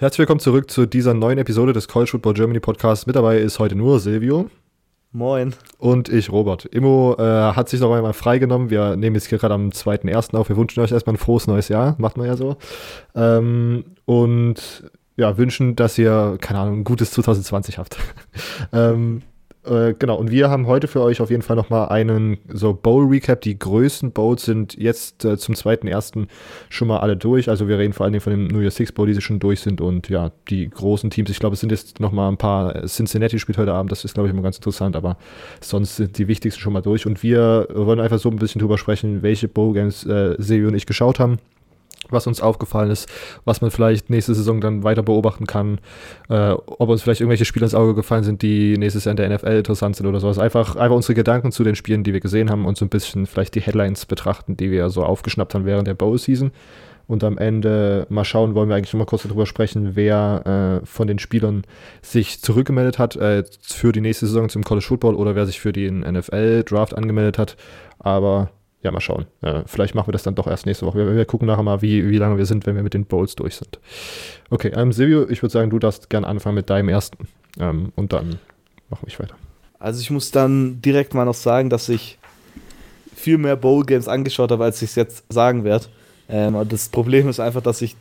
Herzlich willkommen zurück zu dieser neuen Episode des College Football Germany Podcasts. Mit dabei ist heute nur Silvio. Moin. Und ich, Robert. Immo äh, hat sich noch einmal freigenommen. Wir nehmen jetzt hier gerade am 2.1. auf. Wir wünschen euch erstmal ein frohes neues Jahr. Macht man ja so. Ähm, und ja, wünschen, dass ihr, keine Ahnung, ein gutes 2020 habt. ähm, äh, genau, und wir haben heute für euch auf jeden Fall nochmal einen so Bowl-Recap. Die größten Bowls sind jetzt äh, zum zweiten ersten schon mal alle durch. Also wir reden vor allen Dingen von dem New Year Six Bowl, die sie schon durch sind. Und ja, die großen Teams, ich glaube, es sind jetzt nochmal ein paar. Cincinnati spielt heute Abend, das ist, glaube ich, immer ganz interessant, aber sonst sind die wichtigsten schon mal durch. Und wir wollen einfach so ein bisschen drüber sprechen, welche Bowl-Games äh, Silvio und ich geschaut haben was uns aufgefallen ist, was man vielleicht nächste Saison dann weiter beobachten kann, äh, ob uns vielleicht irgendwelche Spiele ins Auge gefallen sind, die nächstes Jahr in der NFL interessant sind oder sowas. Einfach, einfach unsere Gedanken zu den Spielen, die wir gesehen haben und so ein bisschen vielleicht die Headlines betrachten, die wir so aufgeschnappt haben während der Bowl-Season. Und am Ende mal schauen, wollen wir eigentlich noch mal kurz darüber sprechen, wer äh, von den Spielern sich zurückgemeldet hat äh, für die nächste Saison zum College Football oder wer sich für den NFL-Draft angemeldet hat. Aber ja, mal schauen. Äh, vielleicht machen wir das dann doch erst nächste Woche. Wir, wir, gucken nachher mal, wie, wie lange wir sind, wenn wir mit den Bowls durch sind. Okay, ähm, Silvio, ich würde sagen, du darfst gerne anfangen mit deinem ersten. Ähm, und dann machen wir weiter. Also ich muss dann direkt mal noch sagen, dass ich viel mehr Bowl-Games angeschaut habe, als ich es jetzt sagen werde. Ähm, das Problem ist einfach, dass ich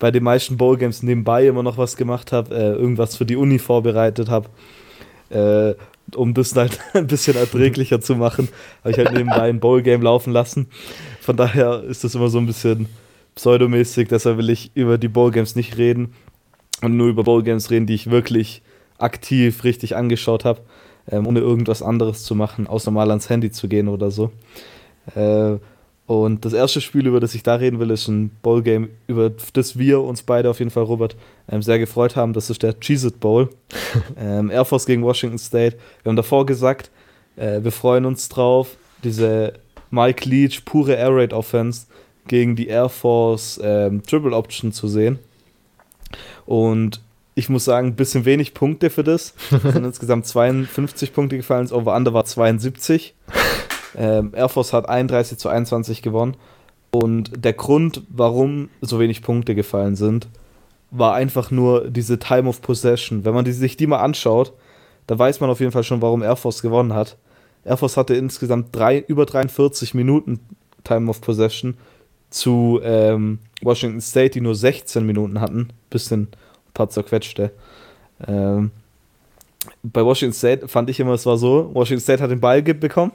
bei den meisten Bowl-Games nebenbei immer noch was gemacht habe, äh, irgendwas für die Uni vorbereitet habe. Äh, um das halt ein bisschen erträglicher zu machen, habe ich halt nebenbei ein Bowl-Game laufen lassen. Von daher ist das immer so ein bisschen pseudomäßig, deshalb will ich über die Bowl-Games nicht reden und nur über Bowl-Games reden, die ich wirklich aktiv richtig angeschaut habe, ähm, ohne irgendwas anderes zu machen, außer mal ans Handy zu gehen oder so. Äh, und das erste Spiel, über das ich da reden will, ist ein Bowl-Game, über das wir uns beide auf jeden Fall, Robert, ähm, sehr gefreut haben. Das ist der Cheez-It Bowl. ähm, Air Force gegen Washington State. Wir haben davor gesagt, äh, wir freuen uns drauf, diese Mike Leach pure Air Raid Offense gegen die Air Force ähm, Triple Option zu sehen. Und ich muss sagen, ein bisschen wenig Punkte für das. Es sind insgesamt 52 Punkte gefallen, das Over-Under war 72. Ähm, Air Force hat 31 zu 21 gewonnen. Und der Grund, warum so wenig Punkte gefallen sind, war einfach nur diese Time of Possession. Wenn man die, sich die mal anschaut, da weiß man auf jeden Fall schon, warum Air Force gewonnen hat. Air Force hatte insgesamt drei, über 43 Minuten Time of Possession zu ähm, Washington State, die nur 16 Minuten hatten. Bisschen ein paar zerquetschte. Ähm, bei Washington State fand ich immer, es war so: Washington State hat den Ball bekommen,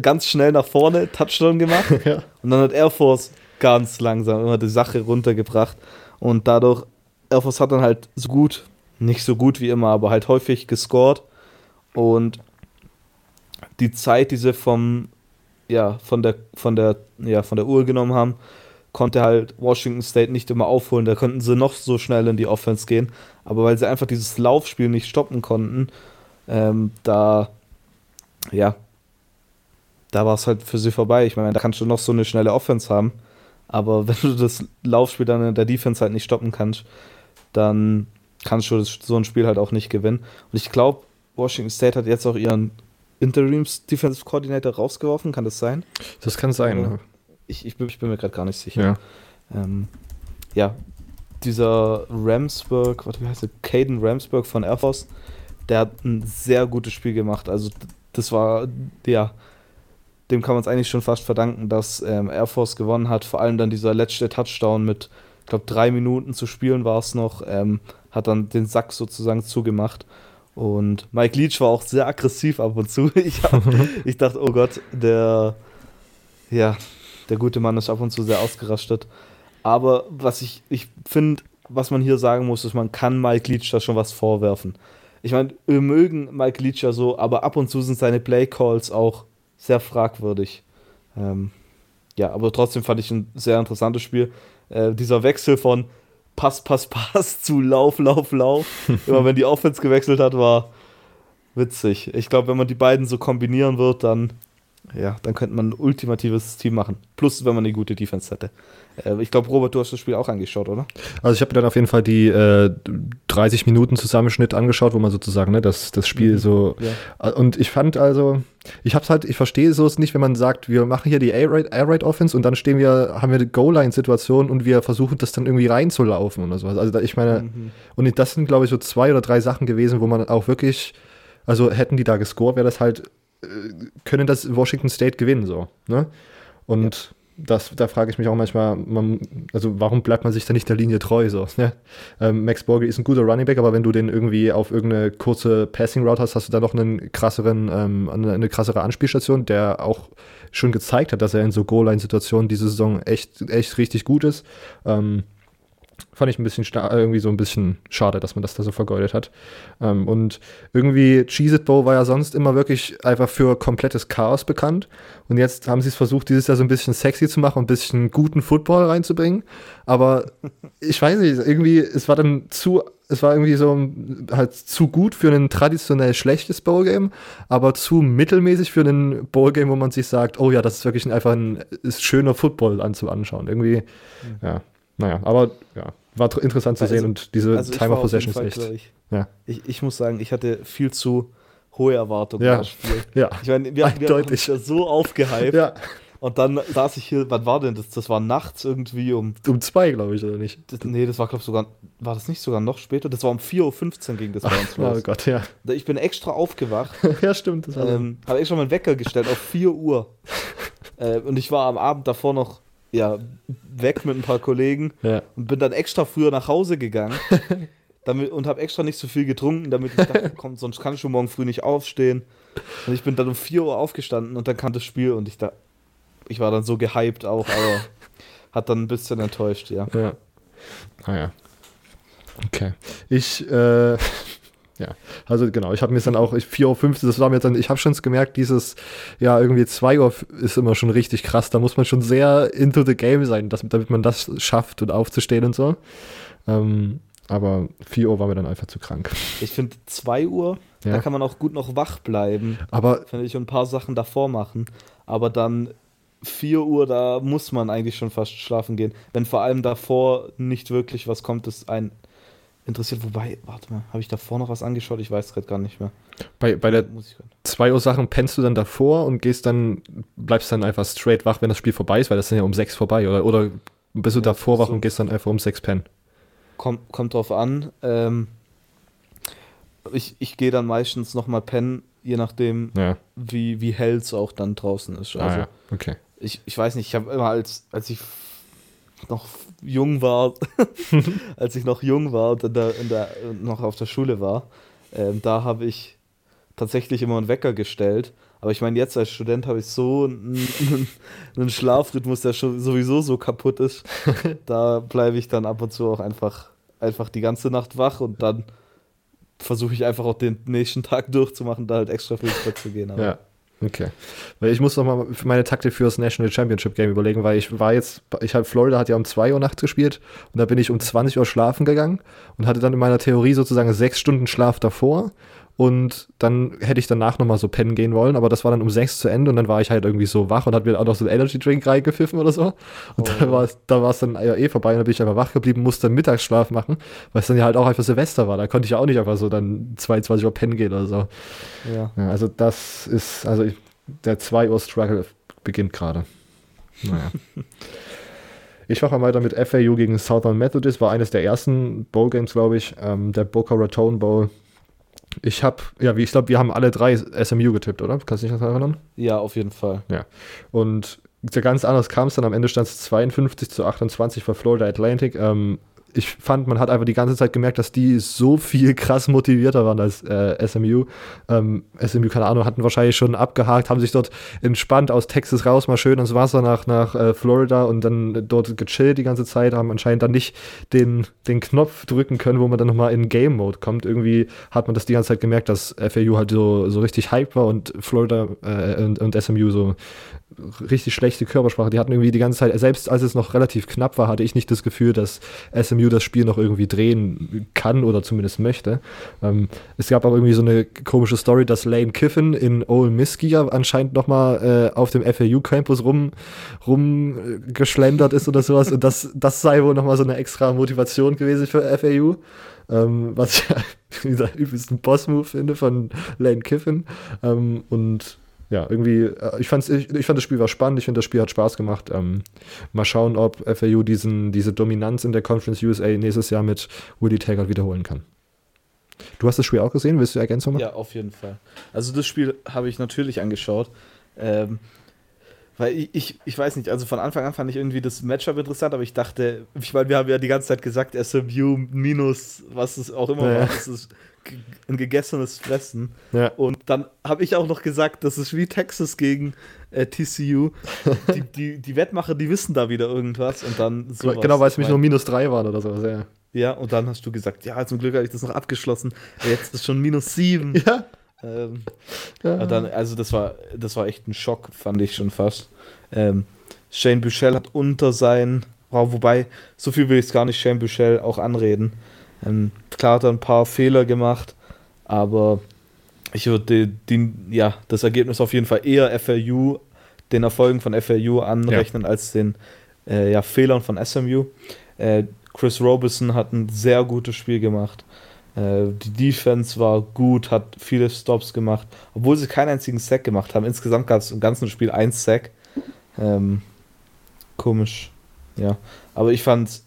ganz schnell nach vorne, Touchdown gemacht. ja. Und dann hat Air Force ganz langsam immer die Sache runtergebracht. Und dadurch, Air Force hat dann halt so gut, nicht so gut wie immer, aber halt häufig gescored. Und die Zeit, die sie vom, ja, von der, von der, ja, von der Uhr genommen haben, konnte halt Washington State nicht immer aufholen. Da konnten sie noch so schnell in die Offense gehen. Aber weil sie einfach dieses Laufspiel nicht stoppen konnten, ähm, da, ja, da war es halt für sie vorbei. Ich meine, da kannst du noch so eine schnelle Offense haben, aber wenn du das Laufspiel dann in der Defense halt nicht stoppen kannst, dann kannst du das, so ein Spiel halt auch nicht gewinnen. Und ich glaube, Washington State hat jetzt auch ihren Interims Defensive Coordinator rausgeworfen, kann das sein? Das kann sein. Ja. Ich, ich, bin, ich bin mir gerade gar nicht sicher. Ja. Ähm, ja, dieser Ramsburg, wie heißt der? Caden Ramsburg von Air Force, der hat ein sehr gutes Spiel gemacht. Also, das war, ja, dem kann man es eigentlich schon fast verdanken, dass ähm, Air Force gewonnen hat. Vor allem dann dieser letzte Touchdown mit, ich glaube, drei Minuten zu spielen war es noch, ähm, hat dann den Sack sozusagen zugemacht. Und Mike Leach war auch sehr aggressiv ab und zu. Ich, hab, ich dachte, oh Gott, der, ja, der gute Mann ist ab und zu sehr ausgerastet. Aber was ich, ich finde, was man hier sagen muss, ist, man kann Mike Leach da schon was vorwerfen. Ich meine, wir mögen Mike Leach ja so, aber ab und zu sind seine Play Calls auch sehr fragwürdig. Ähm, ja, aber trotzdem fand ich ein sehr interessantes Spiel. Äh, dieser Wechsel von Pass, Pass, Pass zu Lauf, Lauf, Lauf, immer wenn die Offense gewechselt hat, war witzig. Ich glaube, wenn man die beiden so kombinieren wird, dann Ja, dann könnte man ein ultimatives Team machen. Plus, wenn man eine gute Defense hätte. Äh, ich glaube, Robert, du hast das Spiel auch angeschaut, oder? Also ich habe mir dann auf jeden Fall die äh, 30 Minuten Zusammenschnitt angeschaut, wo man sozusagen ne, das, das Spiel mhm. so. Ja. Und ich fand also, ich hab's halt, ich verstehe so es nicht, wenn man sagt, wir machen hier die Air-Raid-Offense und dann stehen wir, haben wir eine Goal-Line-Situation und wir versuchen das dann irgendwie reinzulaufen oder sowas. Also da, ich meine, mhm. und das sind, glaube ich, so zwei oder drei Sachen gewesen, wo man auch wirklich, also hätten die da gescored, wäre das halt, äh, können das Washington State gewinnen, so. Ne? Und ja das, da frage ich mich auch manchmal, man, also warum bleibt man sich da nicht der Linie treu so? Ne? Ähm, Max Borgi ist ein guter Running Back, aber wenn du den irgendwie auf irgendeine kurze Passing Route hast, hast du da noch einen krasseren, ähm, eine, eine, krassere Anspielstation, der auch schon gezeigt hat, dass er in so Goal-Line-Situationen diese Saison echt, echt richtig gut ist. Ähm, fand ich ein bisschen irgendwie so ein bisschen schade, dass man das da so vergeudet hat. Ähm, und irgendwie Cheese It Bowl war ja sonst immer wirklich einfach für komplettes Chaos bekannt. Und jetzt haben sie es versucht, dieses Jahr so ein bisschen sexy zu machen, ein bisschen guten Football reinzubringen. Aber ich weiß nicht, irgendwie, es war dann zu, es war irgendwie so halt zu gut für ein traditionell schlechtes Bowl-Game, aber zu mittelmäßig für ein Bowl-Game, wo man sich sagt, oh ja, das ist wirklich einfach ein ist schöner Football anzuschauen. Irgendwie, mhm. ja. Naja, aber ja, war interessant zu also, sehen und diese also Time of Possession ist echt. Ich, ja. ich, ich muss sagen, ich hatte viel zu hohe Erwartungen ja. das Spiel. Ja. Ich meine, wir, wir haben uns ja so aufgehypt. ja. Und dann saß ich hier, wann war denn das? Das war nachts irgendwie um. Um zwei, glaube ich, oder nicht? Das, nee, das war, glaube ich, sogar. War das nicht sogar noch später? Das war um 4.15 Uhr ging das bei uns los. Oh Gott, ja. Ich bin extra aufgewacht. ja, stimmt. Das ähm, Habe extra meinen Wecker gestellt auf 4 Uhr. äh, und ich war am Abend davor noch ja, weg mit ein paar Kollegen ja. und bin dann extra früher nach Hause gegangen damit, und habe extra nicht so viel getrunken, damit ich dachte, komm, sonst kann ich schon morgen früh nicht aufstehen. Und ich bin dann um 4 Uhr aufgestanden und dann kam das Spiel und ich da, ich war dann so gehypt auch, aber hat dann ein bisschen enttäuscht, ja. Ja. Naja. Ah, okay. Ich, äh, ja, also genau, ich habe mir dann auch, 4.50 Uhr, das war mir dann, ich habe schon gemerkt, dieses, ja, irgendwie 2 Uhr ist immer schon richtig krass, da muss man schon sehr into the game sein, dass, damit man das schafft und aufzustehen und so. Ähm, aber 4 Uhr war mir dann einfach zu krank. Ich finde 2 Uhr, ja. da kann man auch gut noch wach bleiben. Aber. Finde ich, und ein paar Sachen davor machen. Aber dann 4 Uhr, da muss man eigentlich schon fast schlafen gehen. Wenn vor allem davor nicht wirklich was kommt, ist ein interessiert. Wobei, warte mal, habe ich davor noch was angeschaut? Ich weiß gerade gar nicht mehr. Bei, bei der 2 Uhr Sachen pennst du dann davor und gehst dann, bleibst dann einfach straight wach, wenn das Spiel vorbei ist, weil das ist ja um 6 vorbei, oder? Oder bist du ja, davor wach so und gehst dann einfach um 6 pennen? Kommt, kommt drauf an. Ähm, ich ich gehe dann meistens nochmal pennen, je nachdem, ja. wie, wie hell es auch dann draußen ist. Also, ah, ja. okay. Ich, ich weiß nicht, ich habe immer als, als ich noch jung war, als ich noch jung war und in der, in der, noch auf der Schule war, ähm, da habe ich tatsächlich immer einen Wecker gestellt. Aber ich meine, jetzt als Student habe ich so einen, einen, Schlafrhythmus, der schon sowieso so kaputt ist. da bleibe ich dann ab und zu auch einfach, einfach die ganze Nacht wach und dann versuche ich einfach auch den nächsten Tag durchzumachen, da halt extra früh ins Bett zu gehen. Aber ja. Okay. Weil ich muss noch mal für meine Taktik für das National Championship Game überlegen, weil ich war jetzt, ich habe Florida hat ja um 2 Uhr nachts gespielt und da bin ich um 20 Uhr schlafen gegangen und hatte dann in meiner Theorie sozusagen sechs Stunden Schlaf davor und dann hätte ich danach nochmal so pennen gehen wollen, aber das war dann um sechs zu Ende und dann war ich halt irgendwie so wach und hat mir auch noch so einen Energy Drink reingepfiffen oder so. Und oh. da war es da dann ja eh vorbei und dann bin ich einfach wach geblieben, musste Mittagsschlaf machen, weil es dann ja halt auch einfach Silvester war. Da konnte ich ja auch nicht einfach so dann 22 Uhr pennen gehen oder so. Ja. ja also das ist, also ich, der 2 Uhr Struggle beginnt gerade. Naja. Ich mache mal weiter mit FAU gegen Southern Methodist, war eines der ersten Bowl Games, glaube ich, ähm, der Boca Raton Bowl. Ich habe, ja, wie ich glaube, wir haben alle drei SMU getippt, oder? Kannst du dich noch erinnern? Ja, auf jeden Fall. Ja. Und ganz anders kam es dann. Am Ende stand es 52 zu 28 für Florida Atlantic. Ähm, ich fand, man hat einfach die ganze Zeit gemerkt, dass die so viel krass motivierter waren als äh, SMU. Ähm, SMU, keine Ahnung, hatten wahrscheinlich schon abgehakt, haben sich dort entspannt aus Texas raus, mal schön ins Wasser nach, nach äh, Florida und dann dort gechillt die ganze Zeit, haben anscheinend dann nicht den, den Knopf drücken können, wo man dann nochmal in Game Mode kommt. Irgendwie hat man das die ganze Zeit gemerkt, dass FAU halt so, so richtig hype war und Florida äh, und, und SMU so richtig schlechte Körpersprache. Die hatten irgendwie die ganze Zeit, selbst als es noch relativ knapp war, hatte ich nicht das Gefühl, dass SMU SMU das Spiel noch irgendwie drehen kann oder zumindest möchte. Ähm, es gab aber irgendwie so eine komische Story, dass Lane Kiffin in Ole Miss Gear anscheinend nochmal äh, auf dem FAU-Campus rum, rumgeschlendert ist oder sowas und das, das sei wohl nochmal so eine extra Motivation gewesen für FAU. Ähm, was ich gesagt, übelsten Boss-Move finde von Lane Kiffin. Ähm, und ja, irgendwie, äh, ich, fand's, ich, ich fand das Spiel war spannend, ich finde, das Spiel hat Spaß gemacht. Ähm, mal schauen, ob FAU diesen, diese Dominanz in der Conference USA nächstes Jahr mit Willie Taggart wiederholen kann. Du hast das Spiel auch gesehen, willst du Ergänzung machen? Ja, auf jeden Fall. Also das Spiel habe ich natürlich angeschaut. Ähm, weil ich, ich, ich weiß nicht, also von Anfang an fand ich irgendwie das Matchup interessant, aber ich dachte, ich meine, wir haben ja die ganze Zeit gesagt, SMU minus, was es auch immer ja. war, das ist ein gegessenes Fressen. Ja. Und dann habe ich auch noch gesagt, das ist wie Texas gegen äh, TCU. die, die, die Wettmacher, die wissen da wieder irgendwas und dann sowas. Genau, weil es mich nur minus drei waren oder sowas, ja. Ja, und dann hast du gesagt, ja, zum Glück habe ich das noch abgeschlossen. Jetzt ist schon minus sieben. Ja. Ähm, ja. Dann, also das war, das war echt ein Schock, fand ich schon fast. Ähm, Shane Buchel hat unter sein, wow, wobei, so viel will ich es gar nicht Shane Buchel auch anreden. Ähm, klar hat er ein paar Fehler gemacht, aber ich würde ja, das Ergebnis auf jeden Fall eher FLU, den Erfolgen von FLU anrechnen, ja. als den äh, ja, Fehlern von SMU. Äh, Chris Robeson hat ein sehr gutes Spiel gemacht. Äh, die Defense war gut, hat viele Stops gemacht, obwohl sie keinen einzigen Sack gemacht haben. Insgesamt gab es im ganzen Spiel ein Sack. Ähm, komisch, ja. Aber ich fand,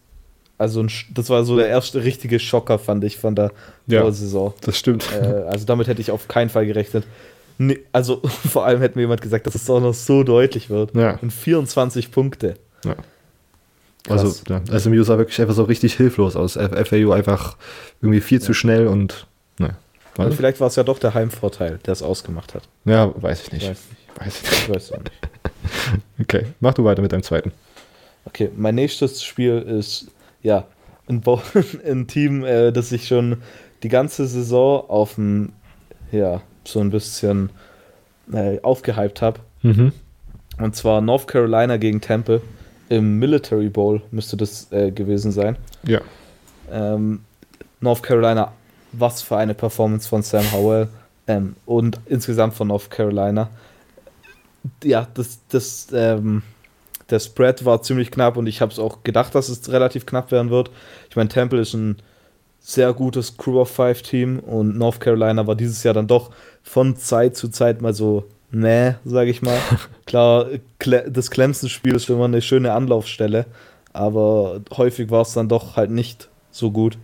also ein, das war so der erste richtige Schocker, fand ich, von der ja, Saison. Das stimmt. Äh, also damit hätte ich auf keinen Fall gerechnet. Nee, also vor allem hätte mir jemand gesagt, dass es auch noch so deutlich wird. Ja. Und 24 Punkte. Ja. Also, ja, SMU sah wirklich einfach so richtig hilflos aus. FAU einfach irgendwie viel ja. zu schnell und. Ne. Und vielleicht war es ja doch der Heimvorteil, der es ausgemacht hat. Ja, weiß ich nicht. Weiß, nicht. weiß ich nicht. Ich weiß auch nicht. okay, mach du weiter mit deinem zweiten. Okay, mein nächstes Spiel ist, ja, ein, ein Team, äh, das ich schon die ganze Saison auf ein, ja, so ein bisschen äh, aufgehypt habe. Mhm. Und zwar North Carolina gegen Temple im Military Bowl müsste das äh, gewesen sein. Ja. Ähm, North Carolina, was für eine Performance von Sam Howell ähm, und insgesamt von North Carolina. Ja, das, das, ähm, der Spread war ziemlich knapp und ich habe es auch gedacht, dass es relativ knapp werden wird. Ich meine, Temple ist ein sehr gutes Crew of Five Team und North Carolina war dieses Jahr dann doch von Zeit zu Zeit mal so nee, sage ich mal. Klar, das Clemson-Spiel ist immer eine schöne Anlaufstelle, aber häufig war es dann doch halt nicht so gut.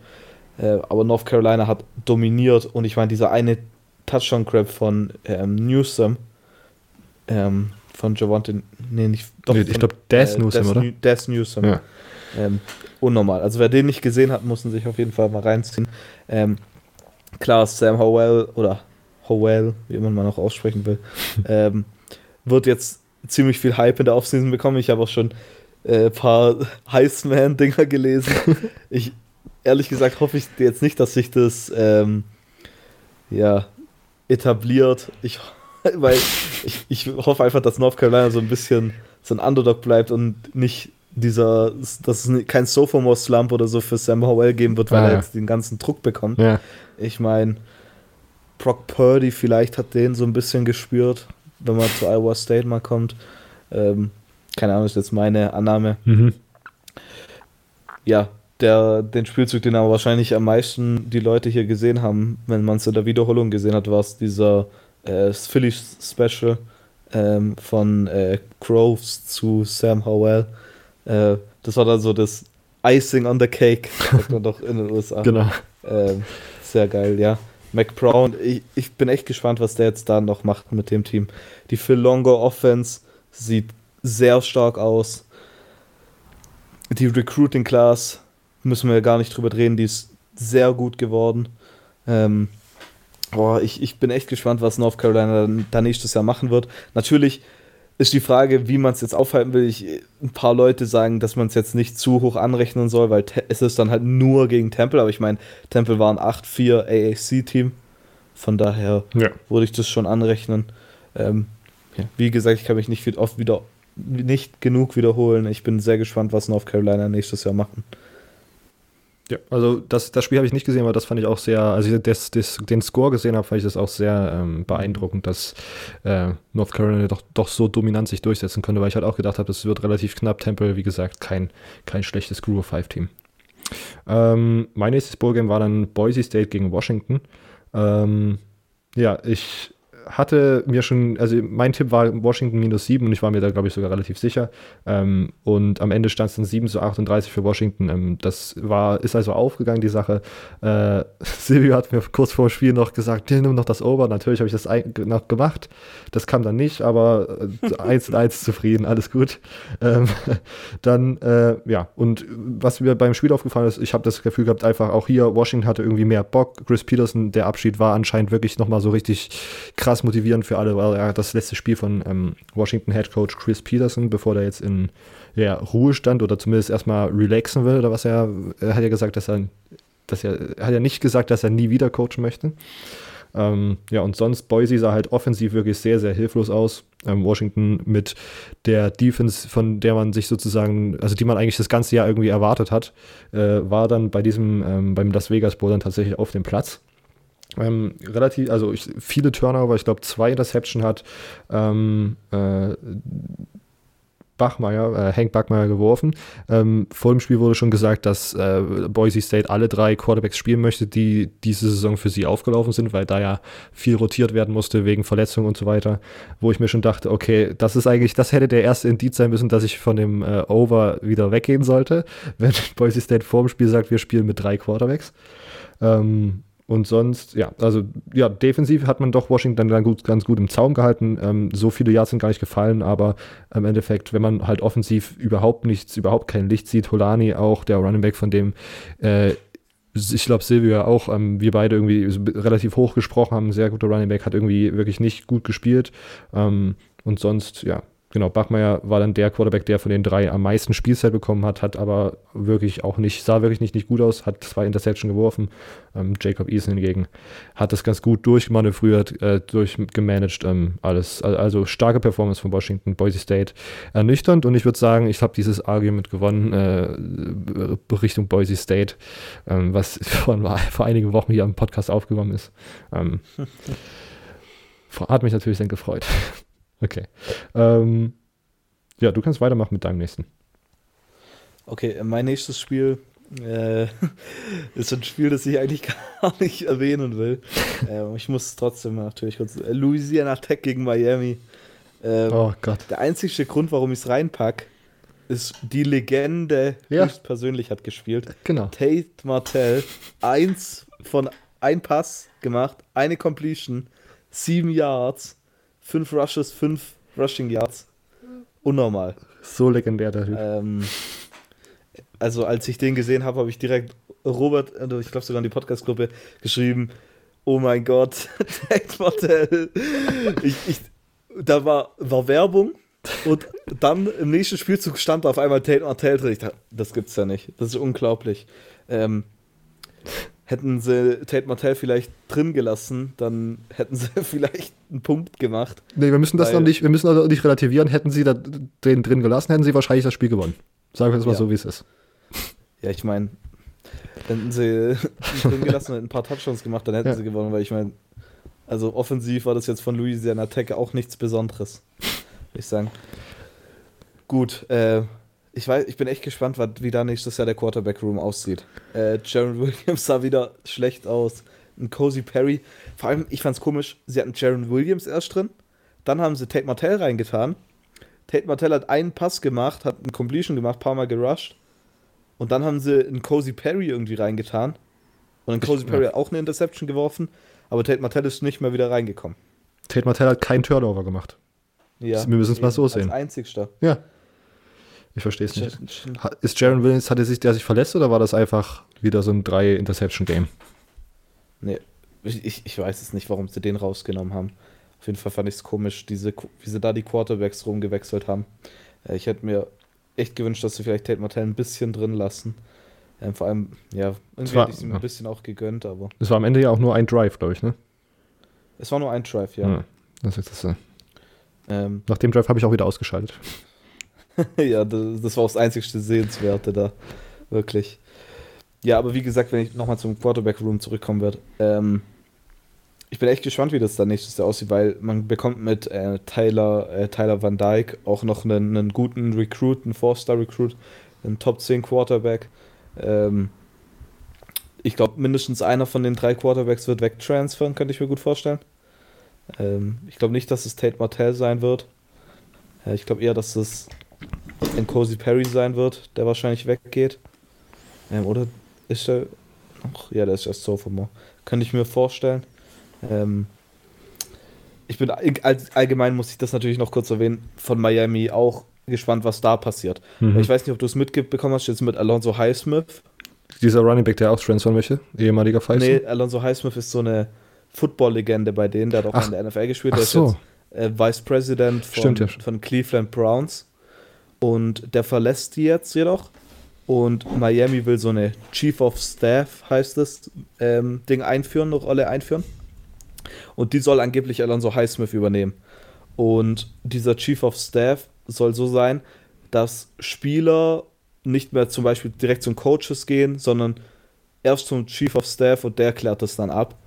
Äh, aber North Carolina hat dominiert und ich meine, dieser eine Touchdown-Grab von ähm, Newsom, ähm, von Javante, nee, nicht, doch, nee, ich glaube, Des äh, Newsom, oder? Des Newsom. Ja. Ähm, unnormal. Also wer den nicht gesehen hat, muss ihn sich auf jeden Fall mal reinziehen. Ähm, klar, Sam Howell oder Howell, wie man mal noch aussprechen will, ähm, wird jetzt ziemlich viel Hype in der Offseason bekommen. Ich habe auch schon ein äh, paar Heisman-Dinger gelesen. Ich, ehrlich gesagt, hoffe ich jetzt nicht, dass sich das ähm, ja, etabliert. Ich, weil ich, ich hoffe einfach, dass North Carolina so ein bisschen so ein Underdog bleibt und nicht dieser, dass es kein Sophomore-Slump oder so für Sam Howell geben wird, weil ah, er jetzt den ganzen Druck bekommt. Ja. Ich meine, Brock Purdy vielleicht hat den so ein bisschen gespürt, wenn man zu Iowa State mal kommt. Ähm, keine Ahnung, ist jetzt meine Annahme. Mhm. Ja, der, den Spielzug, den aber wahrscheinlich am meisten die Leute hier gesehen haben, wenn man es in der Wiederholung gesehen hat, war es dieser äh, Philly Special ähm, von äh, Groves zu Sam Howell. Äh, das war dann so das Icing on the Cake, sagt man doch in den USA. Genau. Ähm, sehr geil, ja. McBrown, ich, ich bin echt gespannt, was der jetzt da noch macht mit dem Team. Die Phil Longo Offense sieht sehr stark aus. Die Recruiting Class müssen wir gar nicht drüber reden, die ist sehr gut geworden. Ähm, boah, ich, ich bin echt gespannt, was North Carolina dann nächstes Jahr machen wird. Natürlich ist die Frage, wie man es jetzt aufhalten will. Ich, ein paar Leute sagen, dass man es jetzt nicht zu hoch anrechnen soll, weil es ist dann halt nur gegen Temple. Aber ich meine, Temple war ein 8-4 AAC-Team. Von daher ja. würde ich das schon anrechnen. Ähm, ja. Wie gesagt, ich kann mich nicht oft wieder nicht genug wiederholen. Ich bin sehr gespannt, was North Carolina nächstes Jahr machen. Ja, also das, das Spiel habe ich nicht gesehen, aber das fand ich auch sehr, als ich das, das, den Score gesehen habe, fand ich das auch sehr ähm, beeindruckend, dass äh, North Carolina doch, doch so dominant sich durchsetzen konnte, weil ich halt auch gedacht habe, das wird relativ knapp. Temple, wie gesagt, kein, kein schlechtes Group of Five Team. Ähm, mein nächstes Bowl-Game war dann Boise State gegen Washington. Ähm, ja, ich hatte mir schon, also mein Tipp war Washington minus 7 und ich war mir da, glaube ich, sogar relativ sicher. Ähm, und am Ende stand es dann 7 zu 38 für Washington. Ähm, das war, ist also aufgegangen, die Sache. Äh, Silvio hat mir kurz vor dem Spiel noch gesagt, nimm noch das Over. Natürlich habe ich das noch gemacht. Das kam dann nicht, aber äh, 1 und 1 zufrieden, alles gut. Ähm, dann, äh, ja, und was mir beim Spiel aufgefallen ist, ich habe das Gefühl gehabt, einfach auch hier, Washington hatte irgendwie mehr Bock. Chris Peterson, der Abschied war anscheinend wirklich nochmal so richtig krass krass motivierend für alle, weil er das letzte Spiel von ähm, Washington Head Coach Chris Peterson, bevor der jetzt in ja, Ruhestand oder zumindest erstmal relaxen will, oder was er, er hat ja gesagt, dass er, dass er, er hat ja nicht gesagt, dass er nie wieder coachen möchte. Ähm, ja, und sonst, Boise sah halt offensiv wirklich sehr, sehr hilflos aus. Ähm, Washington mit der Defense, von der man sich sozusagen, also die man eigentlich das ganze Jahr irgendwie erwartet hat, äh, war dann bei diesem, ähm, beim Las Vegas Bowl dann tatsächlich auf dem Platz. Ähm, relativ, also ich, viele Turnover, ich glaube zwei Interception hat ähm, äh, Bachmeier, äh, Hank Bachmeier geworfen. Ähm, vor dem Spiel wurde schon gesagt, dass äh, Boise State alle drei Quarterbacks spielen möchte, die diese Saison für sie aufgelaufen sind, weil da ja viel rotiert werden musste wegen Verletzungen und so weiter. Wo ich mir schon dachte, okay, das ist eigentlich, das hätte der erste Indiz sein müssen, dass ich von dem äh, Over wieder weggehen sollte, wenn Boise State vor dem Spiel sagt, wir spielen mit drei Quarterbacks. Ähm, und sonst, ja, also ja, defensiv hat man doch Washington dann gut, ganz gut im Zaum gehalten. Ähm, so viele Yards sind gar nicht gefallen, aber im Endeffekt, wenn man halt offensiv überhaupt nichts, überhaupt kein Licht sieht, Holani auch, der Running Back, von dem äh, ich glaube, Silvia auch, ähm, wir beide irgendwie relativ hoch gesprochen haben, sehr guter Running Back, hat irgendwie wirklich nicht gut gespielt. Ähm, und sonst, ja, genau, Bachmeier war dann der Quarterback, der von den drei am meisten Spielzeit bekommen hat, hat aber wirklich auch nicht, sah wirklich nicht, nicht gut aus, hat zwei Interception geworfen. Ähm, Jacob Eason hingegen hat das ganz gut durchmanövriert, äh, durchgemanagt, ähm, alles. Also starke Performance von Washington, Boise State ernüchternd und ich würde sagen, ich habe dieses Argument gewonnen äh, Richtung Boise State, ähm, was vor, vor einigen Wochen hier am Podcast aufgekommen ist. Ähm, hat mich natürlich sehr gefreut. Okay. Ähm, ja, du kannst weitermachen mit deinem nächsten. Okay, mein nächstes Spiel äh, ist ein Spiel, das ich eigentlich gar nicht erwähnen will. äh, ich muss trotzdem natürlich kurz. Äh, Louisiana Tech gegen Miami. Ähm, oh Gott. Der einzige Grund, warum ich es reinpack, ist die Legende ja. höchstpersönlich hat gespielt. Genau. Tate Martell. Eins von ein Pass gemacht, eine Completion, sieben Yards fünf Rushes, fünf Rushing Yards. Unnormal. So legendär der Typ. Ähm, also als ich den gesehen habe, habe ich direkt Robert, also ich glaube sogar in die Podcast-Gruppe, geschrieben, oh mein Gott, Tate Martell. ich, ich, da war, war Werbung und dann im nächsten Spielzug stand auf einmal Tate Martell drin. Ich dachte, das gibt's ja nicht. Das ist unglaublich. Ähm, hätten sie Tate Martell vielleicht drin gelassen, dann hätten sie vielleicht einen Punkt gemacht. Nee, wir müssen das noch nicht, wir müssen also nicht relativieren. Hätten sie da den drin gelassen, hätten sie wahrscheinlich das Spiel gewonnen. Sagen wir es mal ja. so, wie es ist. Ja, ich meine, hätten sie drin gelassen und ein paar Touchdowns gemacht, dann hätten ja. sie gewonnen, weil ich meine, also offensiv war das jetzt von Louisiana Tech auch nichts Besonderes, würde ich sagen. Gut, äh, ich, weiß, ich bin echt gespannt, wie da nächstes Jahr der Quarterback-Room aussieht. Äh, Jaron Williams sah wieder schlecht aus. Ein Cozy Perry. Vor allem, ich fand's komisch, sie hatten Jaron Williams erst drin. Dann haben sie Tate Martell reingetan. Tate Martell hat einen Pass gemacht, hat einen Completion gemacht, paar Mal gerusht. Und dann haben sie einen Cozy Perry irgendwie reingetan. Und ein Cozy Perry hat auch eine Interception geworfen. Aber Tate Martell ist nicht mehr wieder reingekommen. Tate Martell hat keinen Turnover gemacht. Ja. Wir müssen es mal so sehen. Als einzigster. Ja. Ich verstehe es nicht. Ist Jaron Williams, hatte sich der sich verletzt oder war das einfach wieder so ein drei Interception Game? Nee, ich, ich weiß es nicht, warum sie den rausgenommen haben. Auf jeden Fall fand ich es komisch, diese, wie sie da die Quarterbacks rumgewechselt haben. Äh, ich hätte mir echt gewünscht, dass sie vielleicht Tate Martell ein bisschen drin lassen. Ähm, vor allem, ja, irgendwie war, hätte ich es ja. ein bisschen auch gegönnt, aber. Es war am Ende ja auch nur ein Drive, glaube ich, ne? Es war nur ein Drive, ja. ja das ist das. Ähm, Nach dem Drive habe ich auch wieder ausgeschaltet. ja, das, das, war auch das einzigste Sehenswerte da. Wirklich. ja, aber wie gesagt, wenn ich nochmal zum Quarterback-Room zurückkommen werde, ähm, ich bin echt gespannt, wie das dann nächstes Jahr aussieht, weil man bekommt mit äh, Tyler, äh, Tyler Van Dyke auch noch einen, einen guten Recruit, einen Four-Star-Recruit, einen Top 10 Quarterback. Ähm, ich glaube, mindestens einer von den drei Quarterbacks wird wegtransfern, könnte ich mir gut vorstellen. Ähm, ich glaube nicht, dass es Tate Martell sein wird. Äh, ich glaube eher, dass es Cozy Perry sein wird, der wahrscheinlich weggeht. Ähm, oder ist der noch? Ja, der ist erst Sophomore. Könnte ich mir vorstellen. Ähm, ich bin allgemein, muss ich das natürlich noch kurz erwähnen, von Miami auch gespannt, was da passiert. Mhm. Ich weiß nicht, ob du es mitbekommen hast, jetzt mit Alonso Highsmith. Dieser Running Back, der auch transfern möchte, ehemaliger Fighter. Nee, Alonso Highsmith ist so eine Football-Legende bei denen, der hat auch ach, in der NFL gespielt. Der so. ist jetzt äh, Vice President von, Stimmt, ja. von Cleveland Browns. Und der verlässt die jetzt jedoch. Und Miami will so eine Chief of Staff, heißt das, ähm, Ding einführen, eine Rolle einführen. Und die soll angeblich Alonso Highsmith übernehmen. Und dieser Chief of Staff soll so sein, dass Spieler nicht mehr zum Beispiel direkt zum Coaches gehen, sondern erst zum Chief of Staff und der klärt das dann ab.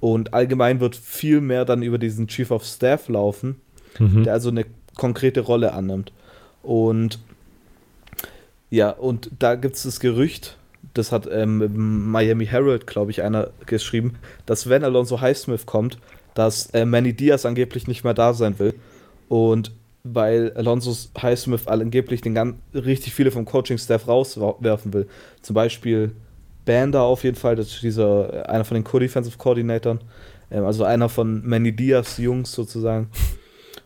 Und allgemein wird viel mehr dann über diesen Chief of Staff laufen, mhm. der also eine konkrete Rolle annimmt. Und ja, und da gibt es das Gerücht, das hat ähm, Miami Herald, glaube ich, einer geschrieben, dass wenn Alonso Highsmith kommt, dass äh, Manny Diaz angeblich nicht mehr da sein will. Und weil Alonso Highsmith angeblich den ganz, richtig viele vom Coaching-Staff rauswerfen will. Zum Beispiel Bander auf jeden Fall, das ist dieser, äh, einer von den Co-Defensive Coordinatoren, ähm, also einer von Manny Diaz Jungs sozusagen.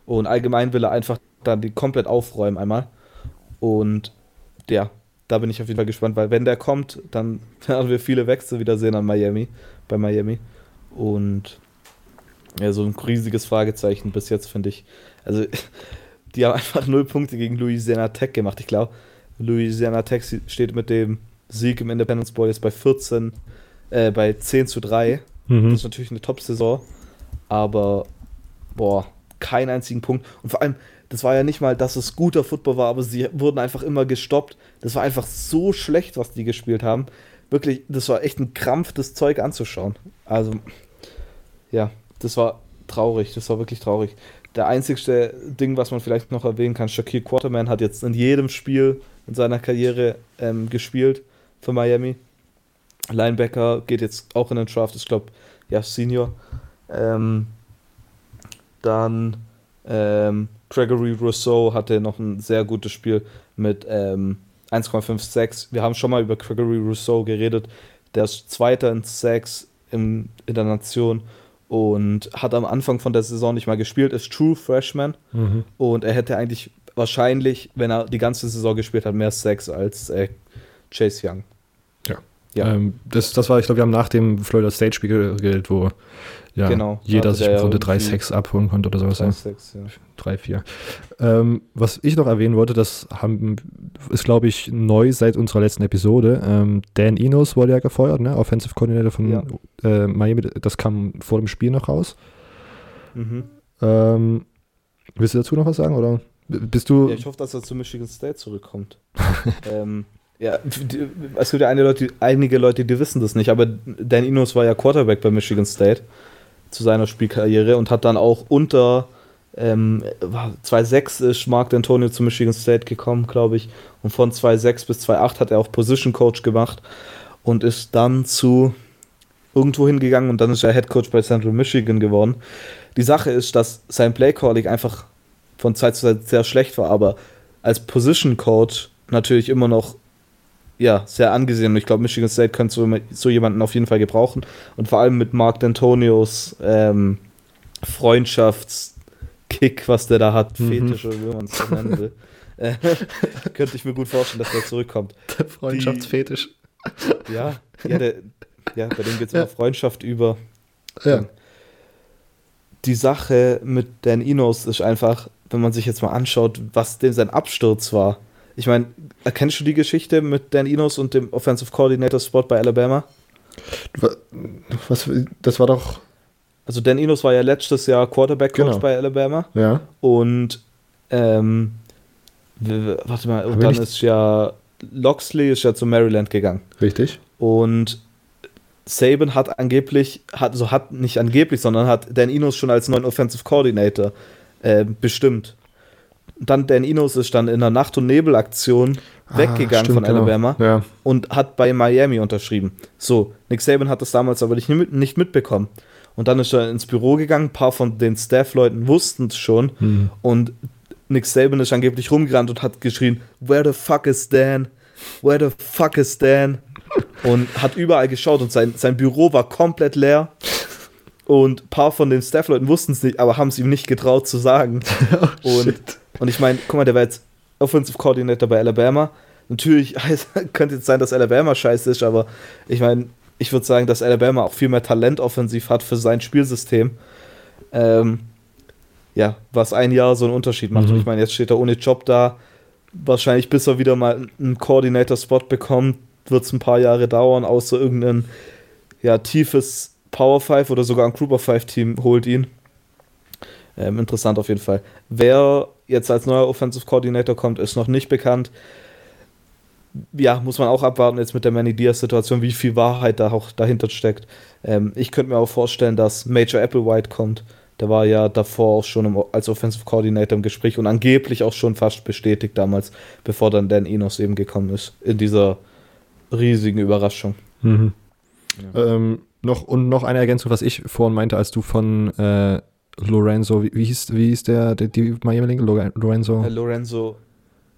Und allgemein will er einfach dann die komplett aufräumen einmal. Und ja, da bin ich auf jeden Fall gespannt, weil wenn der kommt, dann werden wir viele Wechsel wieder sehen an Miami, bei Miami. Und ja, so ein riesiges Fragezeichen bis jetzt, finde ich. Also, die haben einfach null Punkte gegen Louisiana Tech gemacht. Ich glaube, Louisiana Tech steht mit dem Sieg im Independence Bowl jetzt bei 14, äh, bei 10 zu 3. Mhm. Das ist natürlich eine Top-Saison. Aber, boah, keinen einzigen Punkt. Und vor allem, das war ja nicht mal, dass es guter Football war, aber sie wurden einfach immer gestoppt. Das war einfach so schlecht, was die gespielt haben. Wirklich, das war echt ein Krampf, das Zeug anzuschauen. Also, ja, das war traurig. Das war wirklich traurig. Der einzigste Ding, was man vielleicht noch erwähnen kann, Shaquille Quarterman hat jetzt in jedem Spiel in seiner Karriere ähm, gespielt für Miami. Linebacker geht jetzt auch in den Draft, ich glaube, ja, Senior. Ähm, dann ähm, Gregory Rousseau hatte noch ein sehr gutes Spiel mit ähm, 1,56. Wir haben schon mal über Gregory Rousseau geredet. Der ist Zweiter in Sacks in, in der Nation und hat am Anfang von der Saison nicht mal gespielt, ist True Freshman mhm. und er hätte eigentlich wahrscheinlich, wenn er die ganze Saison gespielt hat, mehr Sacks als äh, Chase Young. Ja. Ähm, das, das war, ich glaube, wir haben nach dem Florida State Spiel geredet, wo ja, genau. jeder sich im Grunde drei Sex abholen konnte oder sowas. Drei, Sex, ja. drei vier. Ähm, was ich noch erwähnen wollte, das haben, ist, glaube ich, neu seit unserer letzten Episode. Ähm, Dan Inos wurde ja gefeuert, ne? Offensive Coordinator von ja. äh, Miami. Das kam vor dem Spiel noch raus. Mhm. Ähm, willst du dazu noch was sagen, oder bist du... Ja, ich hoffe, dass er zu Michigan State zurückkommt. ähm, ja, es gibt ja einige Leute, einige Leute, die wissen das nicht, aber Dan Inos war ja Quarterback bei Michigan State zu seiner Spielkarriere und hat dann auch unter ähm, 2-6 ist Mark D'Antonio zu Michigan State gekommen, glaube ich. Und von 2-6 bis 2-8 hat er auch Position Coach gemacht und ist dann zu irgendwo hingegangen und dann ist er Head Coach bei Central Michigan geworden. Die Sache ist, dass sein Play Calling einfach von Zeit zu Zeit sehr schlecht war, aber als Position Coach natürlich immer noch ja, sehr angesehen. Und ich glaube, Michigan State könnte so, so, jemanden auf jeden Fall gebrauchen. Und vor allem mit Mark D'Antonios ähm, Freundschaftskick, was der da hat, mhm. Fetisch oder wie man es nennen will, äh, könnte ich mir gut vorstellen, dass der zurückkommt. Der Freundschaftsfetisch. Die, ja, ja, der, ja, bei dem geht es ja. immer Freundschaft über. Ja. Die Sache mit Dan Inos ist einfach, wenn man sich jetzt mal anschaut, was dem sein Absturz war ich meine, erkennst du die Geschichte mit Dan Inos und dem Offensive Coordinator Spot bei Alabama? Was, das war doch. Also Dan Inos war ja letztes Jahr Quarterback Coach genau. bei Alabama. Ja. Und ähm, warte mal, und dann ist ja Loxley ist ja zu Maryland gegangen. Richtig. Und Saban hat angeblich, hat, also hat nicht angeblich, sondern hat Dan Enos schon als neuen Offensive Coordinator äh, bestimmt. Dann Dan Enos ist dann in der Nacht- und Nebelaktion ah, weggegangen stimmt, von genau. Alabama genau. ja. und hat bei Miami unterschrieben. So, Nick Saban hat das damals aber nicht, mitbekommen. Und dann ist er ins Büro gegangen, ein paar von den Staff-Leuten wussten es schon. Mhm. Und Nick Saban ist angeblich rumgerannt und hat geschrien, Where the fuck is Dan? Where the fuck is Dan? Und hat überall geschaut und sein, sein Büro war komplett leer. Und ein paar von den Staff-Leuten wussten es nicht, aber haben es ihm nicht getraut zu sagen. Oh, und, und ich meine, guck mal, der war jetzt Offensive Coordinator bei Alabama. Natürlich könnte jetzt sein, dass Alabama scheiße ist, aber ich meine, ich würde sagen, dass Alabama auch viel mehr Talent offensiv hat für sein Spielsystem. Ähm, ja, was ein Jahr so einen Unterschied macht. Mhm. Und ich meine, jetzt steht er ohne Job da. Wahrscheinlich, bis er wieder mal einen Coordinator-Spot bekommt, wird es ein paar Jahre dauern, außer irgendein ja, tiefes Power 5 oder sogar ein Group of 5 Team holt ihn. Ähm, interessant auf jeden Fall. Wer jetzt als neuer Offensive Coordinator kommt, ist noch nicht bekannt. Ja, muss man auch abwarten jetzt mit der Manny Diaz-Situation, wie viel Wahrheit da auch dahinter steckt. Ähm, ich könnte mir auch vorstellen, dass Major Applewhite kommt. Der war ja davor auch schon im, als Offensive Coordinator im Gespräch und angeblich auch schon fast bestätigt damals, bevor dann Dan Enos eben gekommen ist, in dieser riesigen Überraschung. Mhm. Ja. Ähm, noch, und noch eine Ergänzung, was ich vorhin meinte, als du von äh, Lorenzo, wie, wie, hieß, wie hieß der, der die Miami Lorenzo? Äh, Lorenzo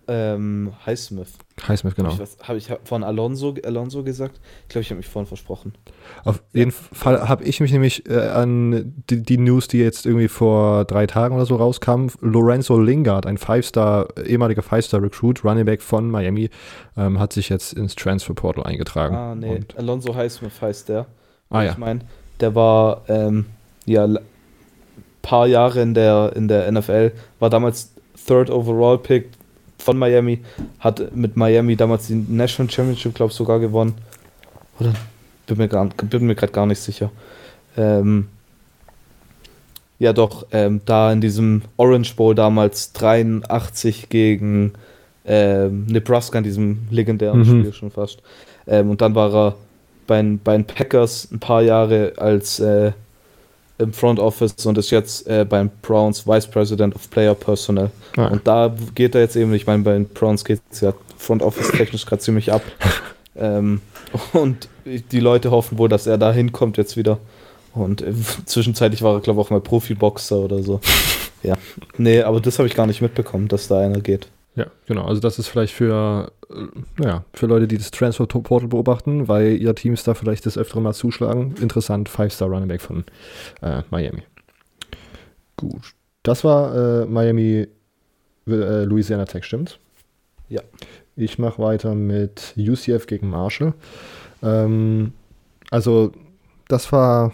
ähm, Highsmith. Highsmith, genau. Habe ich, hab ich, von Alonso, Alonso gesagt? Ich glaube, ich habe mich vorhin versprochen. Auf jeden Fall habe ich mich nämlich äh, an die, die, News, die jetzt irgendwie vor drei Tagen oder so rauskam. Lorenzo Lingard, ein Five-Star, ehemaliger Five-Star-Recruit, Running Back von Miami, ähm, hat sich jetzt ins Transfer Portal eingetragen. Ah, nee. Alonso Highsmith heißt der. Ah, ja. Ich meine, der war ähm, ja paar Jahre in der, in der NFL, war damals Third Overall Pick von Miami, hat mit Miami damals die National Championship, glaube ich, sogar gewonnen. Oder? Bin mir gerade gar nicht sicher. Ähm, ja, doch, ähm, da in diesem Orange Bowl damals 83 gegen ähm, Nebraska, in diesem legendären mhm. Spiel schon fast. Ähm, und dann war er bei, bei den Packers ein paar Jahre als äh, im Front Office und ist jetzt äh, beim Browns Vice President of Player Personnel. Ah. Und da geht er jetzt eben, ich meine, bei den Browns geht es ja Front Office technisch gerade ziemlich ab. ähm, und die Leute hoffen wohl, dass er da hinkommt jetzt wieder. Und äh, zwischenzeitlich war er, glaube ich, auch mal Profiboxer oder so. ja. Nee, aber das habe ich gar nicht mitbekommen, dass da einer geht. Ja, genau. Also das ist vielleicht für, äh, naja, für Leute, die das Transfer Portal beobachten, weil ihr Teams da vielleicht das öftere mal zuschlagen. Interessant, Five-Star Running Back von äh, Miami. Gut. Das war äh, Miami äh, Louisiana Tech, stimmt? Ja. Ich mache weiter mit UCF gegen Marshall. Ähm, also, das war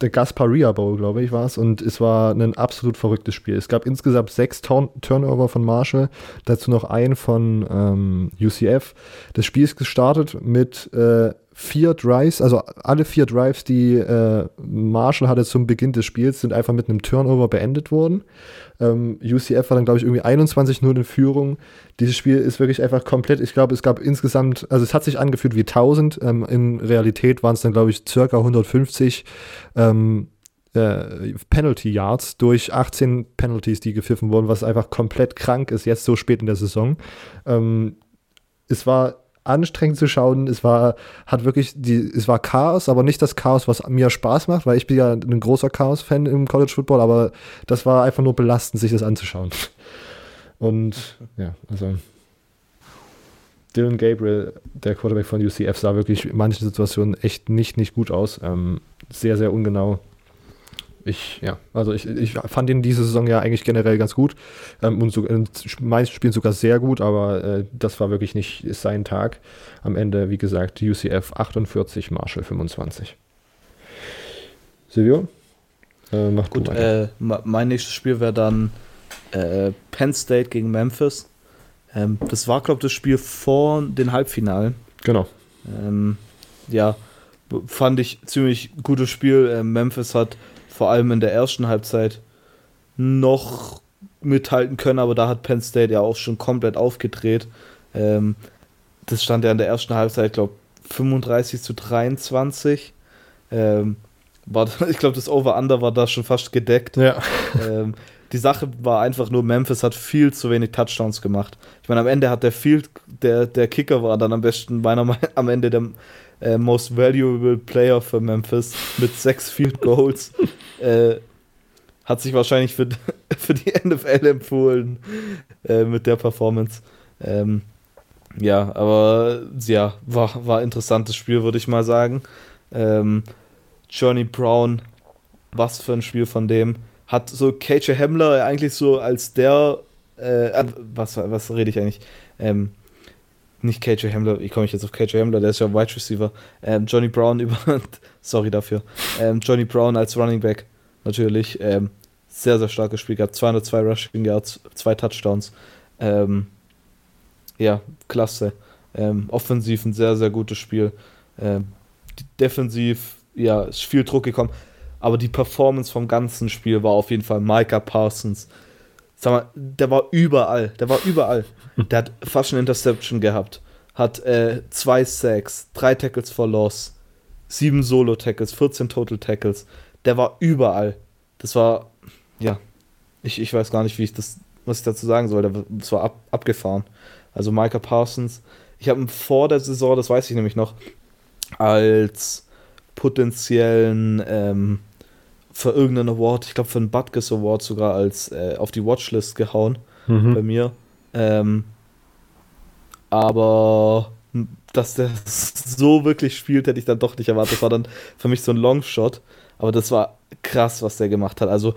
der Gasparia Bowl, glaube ich, war es. Und es war ein absolut verrücktes Spiel. Es gab insgesamt sechs Turn Turnover von Marshall, dazu noch ein von ähm, UCF. Das Spiel ist gestartet mit äh, vier Drives, also alle vier Drives, die äh, Marshall hatte zum Beginn des Spiels, sind einfach mit einem Turnover beendet worden. Ähm, UCF war dann, glaube ich, irgendwie 21-0 in Führung. Dieses Spiel ist wirklich einfach komplett, ich glaube, es gab insgesamt, also es hat sich angefühlt wie 1000. Ähm, in Realität waren es dann, glaube ich, circa 150 ähm, äh, Penalty Yards durch 18 Penalties, die gepfiffen wurden, was einfach komplett krank ist, jetzt so spät in der Saison. Ähm, es war anstrengend zu schauen. Es war, hat wirklich, die, es war Chaos, aber nicht das Chaos, was mir Spaß macht, weil ich bin ja ein großer Chaos-Fan im College Football, aber das war einfach nur belastend, sich das anzuschauen. Und ja, also Dylan Gabriel, der Quarterback von UCF, sah wirklich in manchen Situationen echt nicht, nicht gut aus. Ähm, sehr, sehr ungenau ich, ja, also ich, ich fand ihn diese Saison ja eigentlich generell ganz gut ähm, und so, in meisten Spielen sogar sehr gut, aber äh, das war wirklich nicht sein Tag. Am Ende, wie gesagt, UCF 48, Marshall 25. Silvio? Äh, mach gut. Äh, mein nächstes Spiel wäre dann äh, Penn State gegen Memphis. Ähm, das war, glaube ich, das Spiel vor den Halbfinalen. Genau. Ähm, ja, fand ich ziemlich gutes Spiel. Ähm, Memphis hat vor allem in der ersten Halbzeit noch mithalten können, aber da hat Penn State ja auch schon komplett aufgedreht. Ähm, das stand ja in der ersten Halbzeit, glaube 35 zu 23. Ähm, war, ich glaube, das Over-Under war da schon fast gedeckt. Ja. Ähm, die Sache war einfach nur, Memphis hat viel zu wenig Touchdowns gemacht. Ich meine, am Ende hat der Field, der, der Kicker war dann am besten, meiner Meinung nach, am Ende der äh, Most Valuable Player für Memphis mit sechs Field Goals. äh, hat sich wahrscheinlich für, für die NFL empfohlen äh, mit der Performance. Ähm, ja, aber ja, war, war interessantes Spiel, würde ich mal sagen. Ähm, Johnny Brown, was für ein Spiel von dem. Hat so KJ Hamler eigentlich so als der, äh, was, was rede ich eigentlich? Ähm, nicht KJ Hamler, wie komme ich jetzt auf KJ Hamler, der ist ja Wide Receiver. Ähm, Johnny Brown über, sorry dafür. Ähm, Johnny Brown als Running Back, natürlich. Ähm, sehr, sehr starkes Spiel gehabt. 202 Rushing Yards, zwei Touchdowns. Ähm, ja, klasse. Ähm, offensiv ein sehr, sehr gutes Spiel. Ähm, defensiv, ja, ist viel Druck gekommen. Aber die Performance vom ganzen Spiel war auf jeden Fall Micah Parsons. Sag mal, der war überall. Der war überall. Der hat fast eine Interception gehabt. Hat äh, zwei Sacks, drei Tackles for Loss, sieben Solo-Tackles, 14 Total Tackles. Der war überall. Das war, ja, ich, ich weiß gar nicht, wie ich das, was ich dazu sagen soll. Das war ab, abgefahren. Also Micah Parsons. Ich habe ihn vor der Saison, das weiß ich nämlich noch, als potenziellen ähm, für irgendeinen Award, ich glaube für einen Butkus Award sogar als äh, auf die Watchlist gehauen mhm. bei mir. Ähm, aber dass der so wirklich spielt, hätte ich dann doch nicht erwartet. Das war dann für mich so ein Longshot. Aber das war krass, was der gemacht hat. Also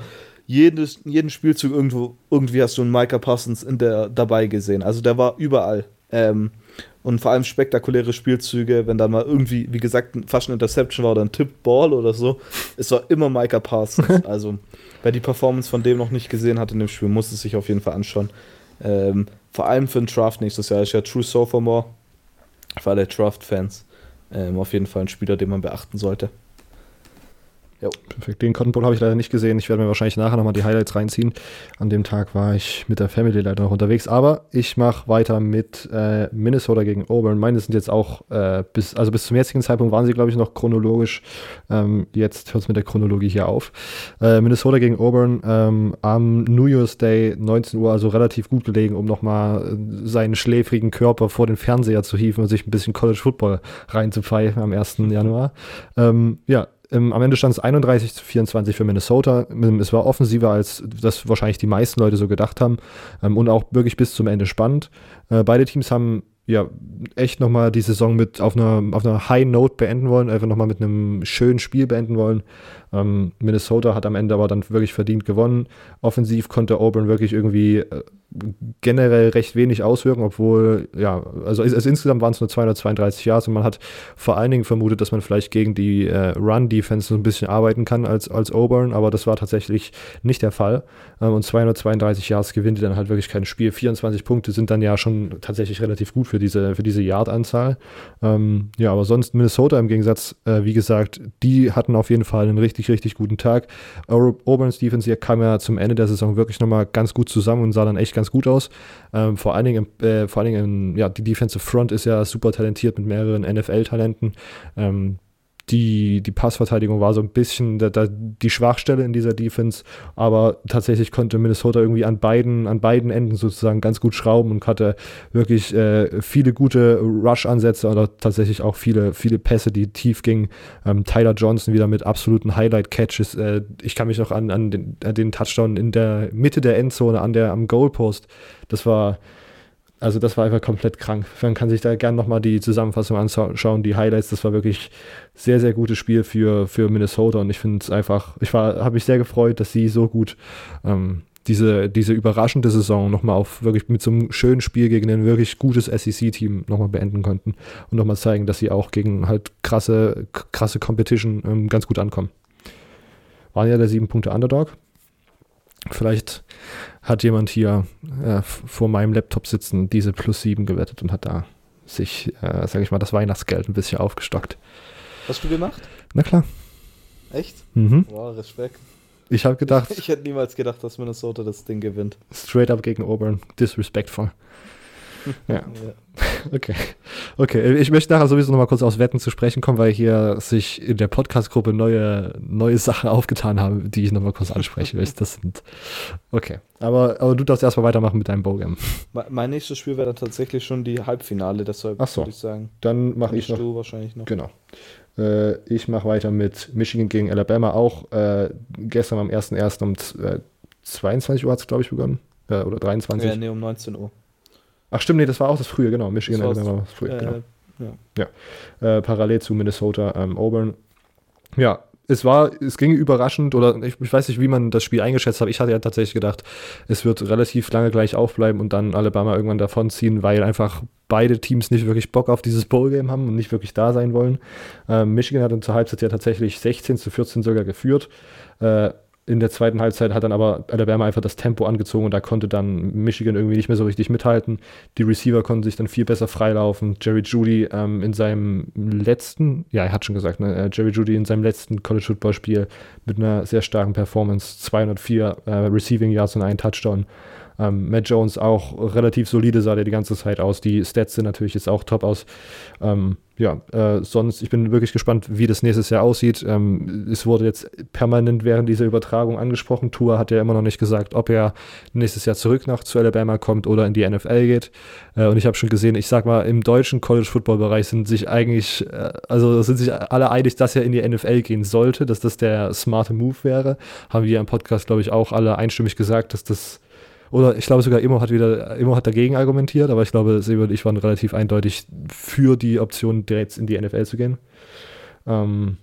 jedes, jeden Spielzug irgendwo, irgendwie hast du einen Micah Parsons in der, dabei gesehen. Also der war überall. Ähm, und vor allem spektakuläre Spielzüge, wenn dann mal irgendwie, wie gesagt, fast ein Interception war oder ein Tip-Ball oder so. Es war immer Micah Parsons. also, wer die Performance von dem noch nicht gesehen hat in dem Spiel, muss es sich auf jeden Fall anschauen. Ähm, vor allem für den Draft nächstes Jahr ist ja True Sophomore. Für alle Draft-Fans. Ähm, auf jeden Fall ein Spieler, den man beachten sollte. Jo. Perfekt. Den Cotton Bowl habe ich leider nicht gesehen. Ich werde mir wahrscheinlich nachher nochmal die Highlights reinziehen. An dem Tag war ich mit der Family leider noch unterwegs. Aber ich mache weiter mit äh, Minnesota gegen Auburn. Meine sind jetzt auch äh, bis, also bis zum jetzigen Zeitpunkt waren sie, glaube ich, noch chronologisch. Ähm, jetzt hört es mit der Chronologie hier auf. Äh, Minnesota gegen Auburn ähm, am New Year's Day 19 Uhr, also relativ gut gelegen, um nochmal äh, seinen schläfrigen Körper vor den Fernseher zu hieven und sich ein bisschen College Football reinzupfeifen am 1. Januar. Ähm, ja, ähm, am Ende stand es 31 zu 24 für Minnesota. Ähm, es war offensiver, als das wahrscheinlich die meisten Leute so gedacht haben. Ähm, und auch wirklich bis zum Ende spannend. Äh, beide Teams haben ja echt nochmal die Saison mit auf einer, auf einer High Note beenden wollen, einfach nochmal mit einem schönen Spiel beenden wollen. Ähm, Minnesota hat am Ende aber dann wirklich verdient gewonnen. Offensiv konnte Auburn wirklich irgendwie äh, generell recht wenig auswirken, obwohl, ja, also, also insgesamt waren es nur 232 Yards und man hat vor allen Dingen vermutet, dass man vielleicht gegen die äh, Run-Defense so ein bisschen arbeiten kann als, als Auburn, aber das war tatsächlich nicht der Fall. Ähm, und 232 Yards gewinnt dann halt wirklich kein Spiel. 24 Punkte sind dann ja schon tatsächlich relativ gut für diese, für diese Yard-Anzahl. Ähm, ja, aber sonst Minnesota im Gegensatz, äh, wie gesagt, die hatten auf jeden Fall einen richtig, richtig guten Tag. Auburn's Defense hier kam ja zum Ende der Saison wirklich nochmal ganz gut zusammen und sah dann echt ganz gut aus. Ähm, vor allen Dingen, äh, vor allen Dingen, ja, die Defensive Front ist ja super talentiert mit mehreren NFL-Talenten. Ähm, die, die Passverteidigung war so ein bisschen da, da, die Schwachstelle in dieser Defense, aber tatsächlich konnte Minnesota irgendwie an beiden, an beiden Enden sozusagen ganz gut schrauben und hatte wirklich äh, viele gute Rush-Ansätze oder tatsächlich auch viele, viele Pässe, die tief gingen. Ähm, Tyler Johnson wieder mit absoluten Highlight-Catches. Äh, ich kann mich noch an, an, den, an den Touchdown in der Mitte der Endzone, an der, am Goalpost, das war also das war einfach komplett krank. Man kann sich da gerne nochmal die Zusammenfassung anschauen, die Highlights. Das war wirklich sehr, sehr gutes Spiel für, für Minnesota und ich finde es einfach, ich habe mich sehr gefreut, dass sie so gut ähm, diese, diese überraschende Saison nochmal auf wirklich mit so einem schönen Spiel gegen ein wirklich gutes SEC-Team nochmal beenden konnten und nochmal zeigen, dass sie auch gegen halt krasse, krasse Competition ähm, ganz gut ankommen. Waren ja der sieben Punkte Underdog. Vielleicht hat jemand hier äh, vor meinem Laptop sitzen diese plus 7 gewettet und hat da sich, äh, sage ich mal, das Weihnachtsgeld ein bisschen aufgestockt. Hast du gemacht? Na klar. Echt? Mhm. Wow, Respekt. Ich habe gedacht. Ich, ich, hätte niemals gedacht, dass Minnesota das Ding gewinnt. Straight up gegen Auburn. Disrespectful. Ja. ja. Okay. Okay, ich möchte nachher sowieso noch mal kurz aufs Wetten zu sprechen kommen, weil hier sich in der Podcast-Gruppe neue, neue Sachen aufgetan haben, die ich noch mal kurz ansprechen möchte. Das sind. Okay. Aber, aber du darfst erstmal weitermachen mit deinem Bowgame. Mein nächstes Spiel wäre dann tatsächlich schon die Halbfinale, deshalb so. würde ich sagen. Dann mache ich noch. Du wahrscheinlich noch. Genau. Äh, ich mache weiter mit Michigan gegen Alabama auch. Äh, gestern am 1.1. um äh, 22 Uhr hat es, glaube ich, begonnen. Äh, oder 23. Ja, nee, um 19 Uhr. Ach stimmt, nee, das war auch das frühe, genau. Michigan, Das Alabama war das frühe, Äh, genau. ja. Äh, parallel zu Minnesota, ähm, Auburn. Ja, es war, es ging überraschend oder ich, ich weiß nicht, wie man das Spiel eingeschätzt hat. Ich hatte ja tatsächlich gedacht, es wird relativ lange gleich aufbleiben und dann Alabama irgendwann davonziehen, weil einfach beide Teams nicht wirklich Bock auf dieses Bowl-Game haben und nicht wirklich da sein wollen. Ähm, Michigan hat dann zur Halbzeit ja tatsächlich 16 zu 14 sogar geführt. Äh, in der zweiten Halbzeit hat dann aber Alabama einfach das Tempo angezogen und da konnte dann Michigan irgendwie nicht mehr so richtig mithalten. Die Receiver konnten sich dann viel besser freilaufen. Jerry Judy ähm, in seinem letzten, ja, er hat schon gesagt, ne, äh, Jerry Judy in seinem letzten College Football Spiel mit einer sehr starken Performance, 204 äh, Receiving Yards und einen Touchdown. Ähm, Matt Jones auch relativ solide sah der die ganze Zeit aus. Die Stats sind natürlich jetzt auch top aus. Ähm, ja, äh, sonst, ich bin wirklich gespannt, wie das nächstes Jahr aussieht. Ähm, es wurde jetzt permanent während dieser Übertragung angesprochen. Tua hat ja immer noch nicht gesagt, ob er nächstes Jahr zurück nach zu Alabama kommt oder in die NFL geht. Äh, und ich habe schon gesehen, ich sag mal, im deutschen College-Football-Bereich sind sich eigentlich, äh, also sind sich alle einig, dass er in die NFL gehen sollte, dass das der smarte Move wäre. Haben wir im Podcast, glaube ich, auch alle einstimmig gesagt, dass das oder ich glaube sogar Immo hat wieder, Immo hat dagegen argumentiert, aber ich glaube, Sebo und ich waren relativ eindeutig für die Option, direkt in die NFL zu gehen. Ähm,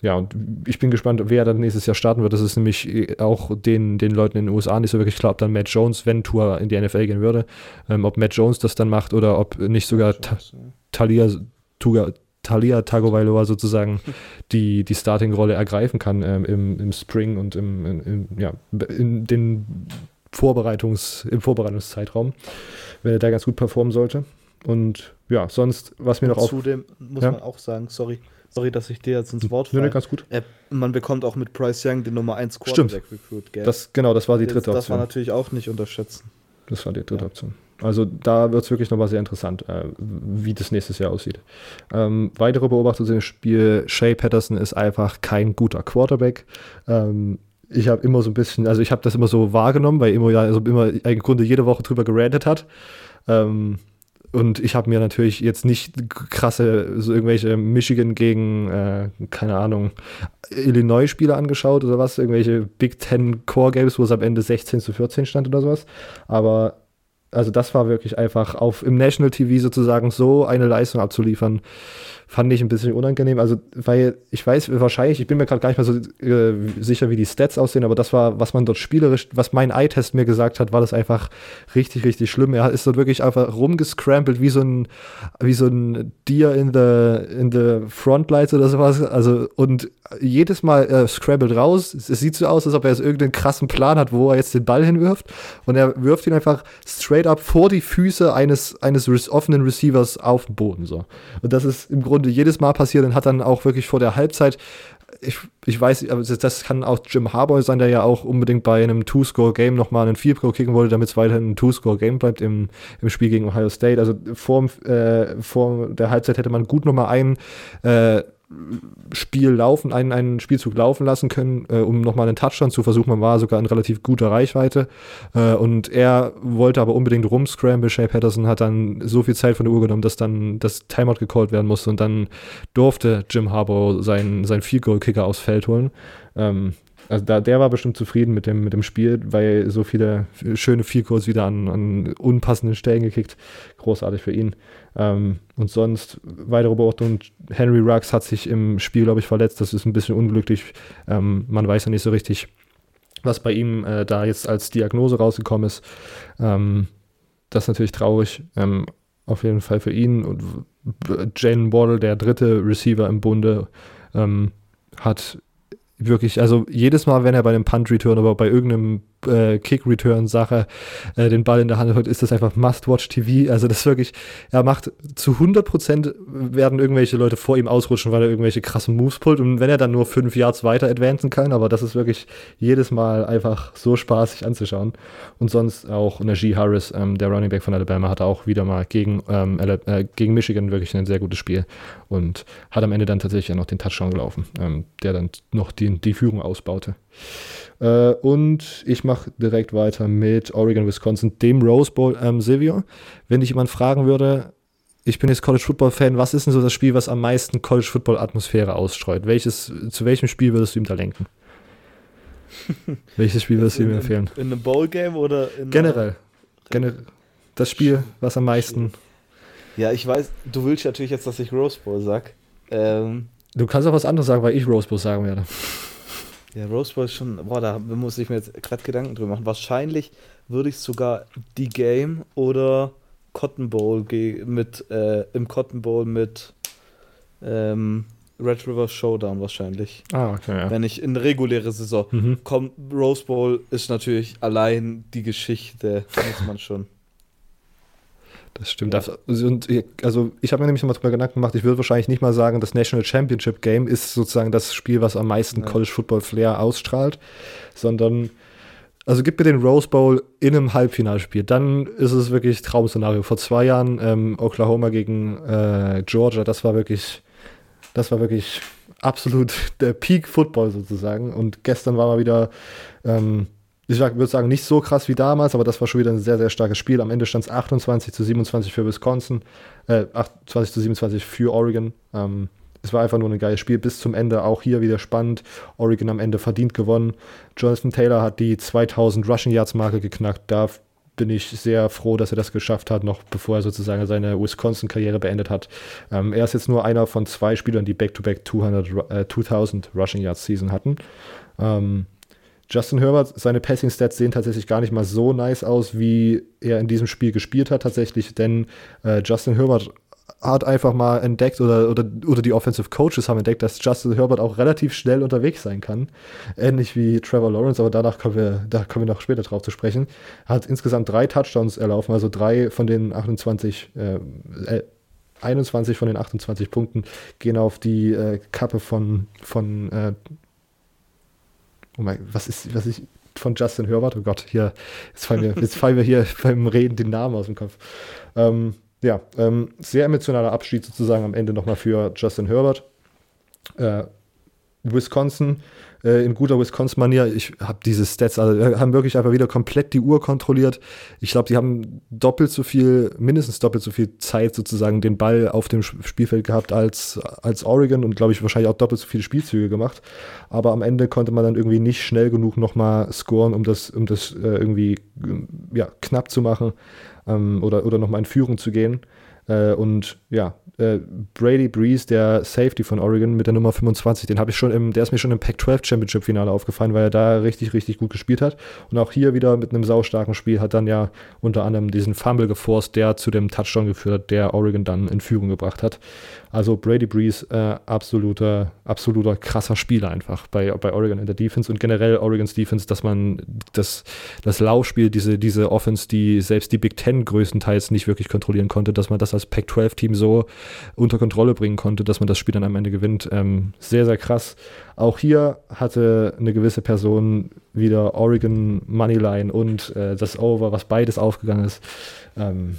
ja, und ich bin gespannt, wer dann nächstes Jahr starten wird. Das ist nämlich auch den, den Leuten in den USA nicht so wirklich klar, ob dann Matt Jones, wenn Tour in die NFL gehen würde, ähm, ob Matt Jones das dann macht oder ob nicht sogar Ta Talia, Tuga, Talia Tagovailoa sozusagen die, die Starting-Rolle ergreifen kann ähm, im, im Spring und im, im, im, ja, in den Vorbereitungs, im Vorbereitungszeitraum, wenn er da ganz gut performen sollte. Und ja, sonst, was mir noch auf. Zudem muss Ja. man auch sagen, sorry, sorry, dass ich dir jetzt ins Wort falle. ganz gut. Äh, man bekommt auch mit Bryce Young den Nummer 1 Stimmt. Quarterback Recruit, gell? Das, genau, das war die das, dritte das war Option. natürlich auch nicht unterschätzen. Das war die dritte Ja. Option. Also da wird es wirklich nochmal sehr interessant, äh, wie das nächstes Jahr aussieht. Ähm, weitere Beobachtung dem Spiel, Shea Patterson ist einfach kein guter Quarterback. Ähm, ich habe immer so ein bisschen, also ich habe das immer so wahrgenommen, weil Immo ja also immer im Grunde jede Woche drüber gerantet hat. Ähm, und ich habe mir natürlich jetzt nicht krasse, so irgendwelche Michigan gegen, äh, keine Ahnung, Illinois-Spiele angeschaut oder was, irgendwelche Big Ten Core Games, wo es am Ende 16 zu 14 stand oder sowas. Aber also das war wirklich einfach auf im National TV sozusagen so eine Leistung abzuliefern, fand ich ein bisschen unangenehm. Also, weil ich weiß wahrscheinlich, ich bin mir gerade gar nicht mehr so äh, sicher, wie die Stats aussehen, aber das war, was man dort spielerisch, was mein Eye-Test mir gesagt hat, war das einfach richtig, richtig schlimm. Er ist dort wirklich einfach rumgescrambled wie so ein, wie so ein Deer in the, in the Frontlights oder sowas. Also, und jedes Mal äh, scrambled raus. Es sieht so aus, als ob er jetzt irgendeinen krassen Plan hat, wo er jetzt den Ball hinwirft. Und er wirft ihn einfach straight up vor die Füße eines, eines offenen Receivers auf den Boden. So. Und das ist im Grunde jedes Mal passiert und hat dann auch wirklich vor der Halbzeit. Ich, ich weiß, aber das- kann auch Jim Harbaugh sein, der ja auch unbedingt bei einem Two-Score-Game nochmal einen Field Goal kicken wollte, damit es weiterhin ein Two-Score-Game bleibt im, im Spiel gegen Ohio State. Also vor, äh, vor der Halbzeit hätte man gut nochmal einen äh, Spiel laufen, einen, einen Spielzug laufen lassen können, äh, um nochmal einen Touchdown zu versuchen. Man war sogar in relativ guter Reichweite. Äh, und er wollte aber unbedingt rumscramble. Shea Patterson hat dann so viel Zeit von der Uhr genommen, dass dann das Timeout gecallt werden musste. Und dann durfte Jim Harbaugh seinen, seinen Field Goal Kicker aufs Feld holen. Ähm, also da, der war bestimmt zufrieden mit dem, mit dem Spiel, weil so viele schöne Goals wieder an, an unpassenden Stellen gekickt. Großartig für ihn. Ähm, und sonst weitere Beobachtung, Henry Ruggs hat sich im Spiel, glaube ich, verletzt. Das ist ein bisschen unglücklich. Ähm, man weiß ja nicht so richtig, was bei ihm äh, da jetzt als Diagnose rausgekommen ist. Ähm, das ist natürlich traurig. Ähm, auf jeden Fall für ihn. Und Jalen Waddle, der dritte Receiver im Bunde, ähm, hat wirklich, also jedes Mal, wenn er bei einem Punt Return oder bei irgendeinem äh, Kick-Return-Sache äh, den Ball in der Hand hat, ist das einfach Must-Watch-TV. Also das wirklich, er macht zu 100% werden irgendwelche Leute vor ihm ausrutschen, weil er irgendwelche krassen Moves pullt und wenn er dann nur fünf Yards weiter advancen kann, aber das ist wirklich jedes Mal einfach so spaßig anzuschauen. Und sonst auch Najee Harris, ähm, der Running Back von Alabama, hatte auch wieder mal gegen, ähm, äh, gegen Michigan wirklich ein sehr gutes Spiel und hat am Ende dann tatsächlich noch den Touchdown gelaufen, ähm, der dann noch die, die Führung ausbaute. Äh, und ich mache direkt weiter mit Oregon, Wisconsin, dem Rose Bowl. Ähm, Silvio, wenn dich jemand fragen würde, ich bin jetzt College Football Fan, was ist denn so das Spiel, was am meisten College Football Atmosphäre ausstreut? Welches, zu welchem Spiel würdest du ihm da lenken? Welches Spiel würdest du ihm empfehlen? In, in einem Bowl Game oder generell? Generell das Spiel, was am meisten. Ja, ich weiß, du willst natürlich jetzt, dass ich Rose Bowl sag. Ähm, du kannst auch was anderes sagen, weil ich Rose Bowl sagen werde. Ja, Rose Bowl ist schon, boah, da muss ich mir jetzt gerade Gedanken drüber machen. Wahrscheinlich würde ich sogar die Game oder Cotton Bowl mit, äh, im Cotton Bowl mit ähm, Red River Showdown wahrscheinlich. Ah, okay, ja. Wenn ich in reguläre Saison mhm. komme, Rose Bowl ist natürlich allein die Geschichte, muss man schon. Das stimmt. Und, also ich habe mir nämlich mal drüber Gedanken gemacht, ich würde wahrscheinlich nicht mal sagen, das National Championship Game ist sozusagen das Spiel, was am meisten ja. College Football Flair ausstrahlt, sondern also gib mir den Rose Bowl in einem Halbfinalspiel, dann ist es wirklich Traumszenario. Vor zwei Jahren ähm, Oklahoma gegen äh, Georgia, das war wirklich, das war wirklich absolut der Peak Football sozusagen. Und gestern war mal wieder ähm, ich würde sagen, nicht so krass wie damals, aber das war schon wieder ein sehr, sehr starkes Spiel. Am Ende stand es 28 zu 27 für Wisconsin, äh, 28 zu 27 für Oregon. Ähm, es war einfach nur ein geiles Spiel bis zum Ende. Auch hier wieder spannend. Oregon am Ende verdient gewonnen. Jonathan Taylor hat die 2000 Rushing Yards Marke geknackt. Da bin ich sehr froh, dass er das geschafft hat, noch bevor er sozusagen seine Wisconsin-Karriere beendet hat. Ähm, er ist jetzt nur einer von zwei Spielern, die Back-to-Back -back äh, 2000 Rushing Yards Season hatten. Ähm, Justin Herbert, seine Passing-Stats sehen tatsächlich gar nicht mal so nice aus, wie er in diesem Spiel gespielt hat, tatsächlich, denn äh, Justin Herbert hat einfach mal entdeckt oder, oder, oder die Offensive Coaches haben entdeckt, dass Justin Herbert auch relativ schnell unterwegs sein kann. Ähnlich wie Trevor Lawrence, aber danach kommen wir, da kommen wir noch später drauf zu sprechen. Hat insgesamt drei Touchdowns erlaufen, also drei von den 28, äh, 21 von den 28 Punkten gehen auf die äh, Kappe von, von äh, oh mein, was ist, was ist von Justin Herbert? Oh Gott, hier, jetzt fallen wir, jetzt fallen wir hier beim Reden den Namen aus dem Kopf. Ähm, ja, ähm, sehr emotionaler Abschied sozusagen am Ende nochmal für Justin Herbert. Äh, Wisconsin äh, in guter Wisconsin-Manier. Ich habe diese Stats, also haben wirklich einfach wieder komplett die Uhr kontrolliert. Ich glaube, die haben doppelt so viel, mindestens doppelt so viel Zeit sozusagen den Ball auf dem Spielfeld gehabt als, als Oregon und glaube ich wahrscheinlich auch doppelt so viele Spielzüge gemacht. Aber am Ende konnte man dann irgendwie nicht schnell genug nochmal scoren, um das, um das äh, irgendwie ja, knapp zu machen ähm, oder, oder nochmal in Führung zu gehen. Äh, und ja, äh, Brady Breeze, der Safety von Oregon mit der Nummer 25, den habe ich schon im, der ist mir schon im Pac-12 Championship Finale aufgefallen, weil er da richtig, richtig gut gespielt hat. Und auch hier wieder mit einem saustarken Spiel hat dann ja unter anderem diesen Fumble geforst, der zu dem Touchdown geführt hat, der Oregon dann in Führung gebracht hat. Also Brady Breeze, äh, absoluter, absoluter krasser Spieler einfach bei, bei Oregon in der Defense und generell Oregons Defense, dass man das, das Laufspiel, diese, diese Offense, die selbst die Big Ten größtenteils nicht wirklich kontrollieren konnte, dass man das als Pac-12-Team so unter Kontrolle bringen konnte, dass man das Spiel dann am Ende gewinnt. Ähm, sehr, sehr krass. Auch hier hatte eine gewisse Person wieder Oregon Moneyline und äh, das Over, was beides aufgegangen ist. Ähm,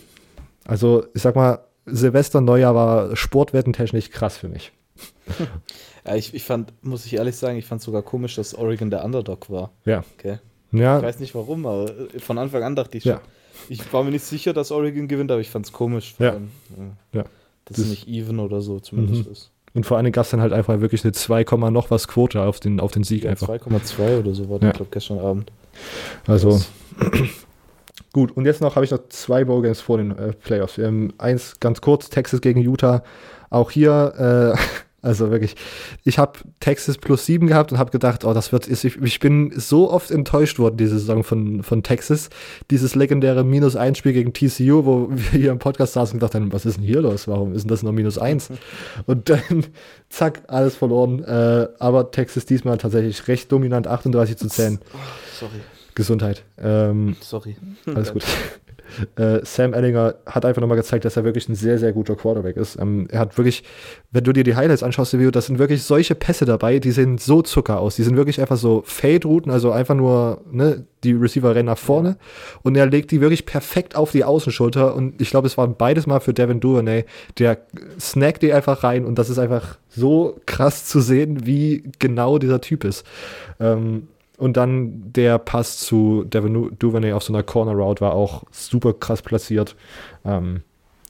also, ich sag mal, Silvester Neujahr war sportwettentechnisch krass für mich. Ja, ich, ich fand, muss ich ehrlich sagen, ich fand sogar komisch, dass Oregon der Underdog war. Ja. Okay. Ja. Ich weiß nicht warum, aber von Anfang an dachte ich schon. Ja. Ich war mir nicht sicher, dass Oregon gewinnt, aber ich fand es komisch. Ja. Allem, ja. Dass das es nicht even oder so zumindest mhm. ist. Und vor allem gab es dann halt einfach wirklich eine 2, noch was Quote auf den, auf den Sieg ja, einfach. 2,2 oder so war das, glaube gestern Abend. Also, Gut, und jetzt noch habe ich noch zwei Bowgames vor den äh, Playoffs. Ähm, eins ganz kurz, Texas gegen Utah. Auch hier, äh, also wirklich, ich habe Texas plus sieben gehabt und habe gedacht, oh, das wird, ich, ich bin so oft enttäuscht worden diese Saison von, von Texas. Dieses legendäre minus eins Spiel gegen TCU, wo wir hier im Podcast saßen und gedacht haben, was ist denn hier los? Warum ist denn das noch minus eins? und dann, zack, alles verloren. Äh, aber Texas diesmal tatsächlich recht dominant, 38 zu 10. sorry Gesundheit. Ähm, Sorry. alles gut. Äh, Sam Ellinger hat einfach nochmal gezeigt, dass er wirklich ein sehr, sehr guter Quarterback ist. Ähm, er hat wirklich, wenn du dir die Highlights anschaust, Video, das sind wirklich solche Pässe dabei, die sehen so Zucker aus. Die sind wirklich einfach so Fade-Routen, also einfach nur, ne, die Receiver rennen nach vorne und er legt die wirklich perfekt auf die Außenschulter und ich glaube, es war beides mal für Devin Duvernay, der snackt die einfach rein und das ist einfach so krass zu sehen, wie genau dieser Typ ist. Ähm, und dann der Pass zu Devin Duvernay auf so einer Corner Route war auch super krass platziert. Ähm,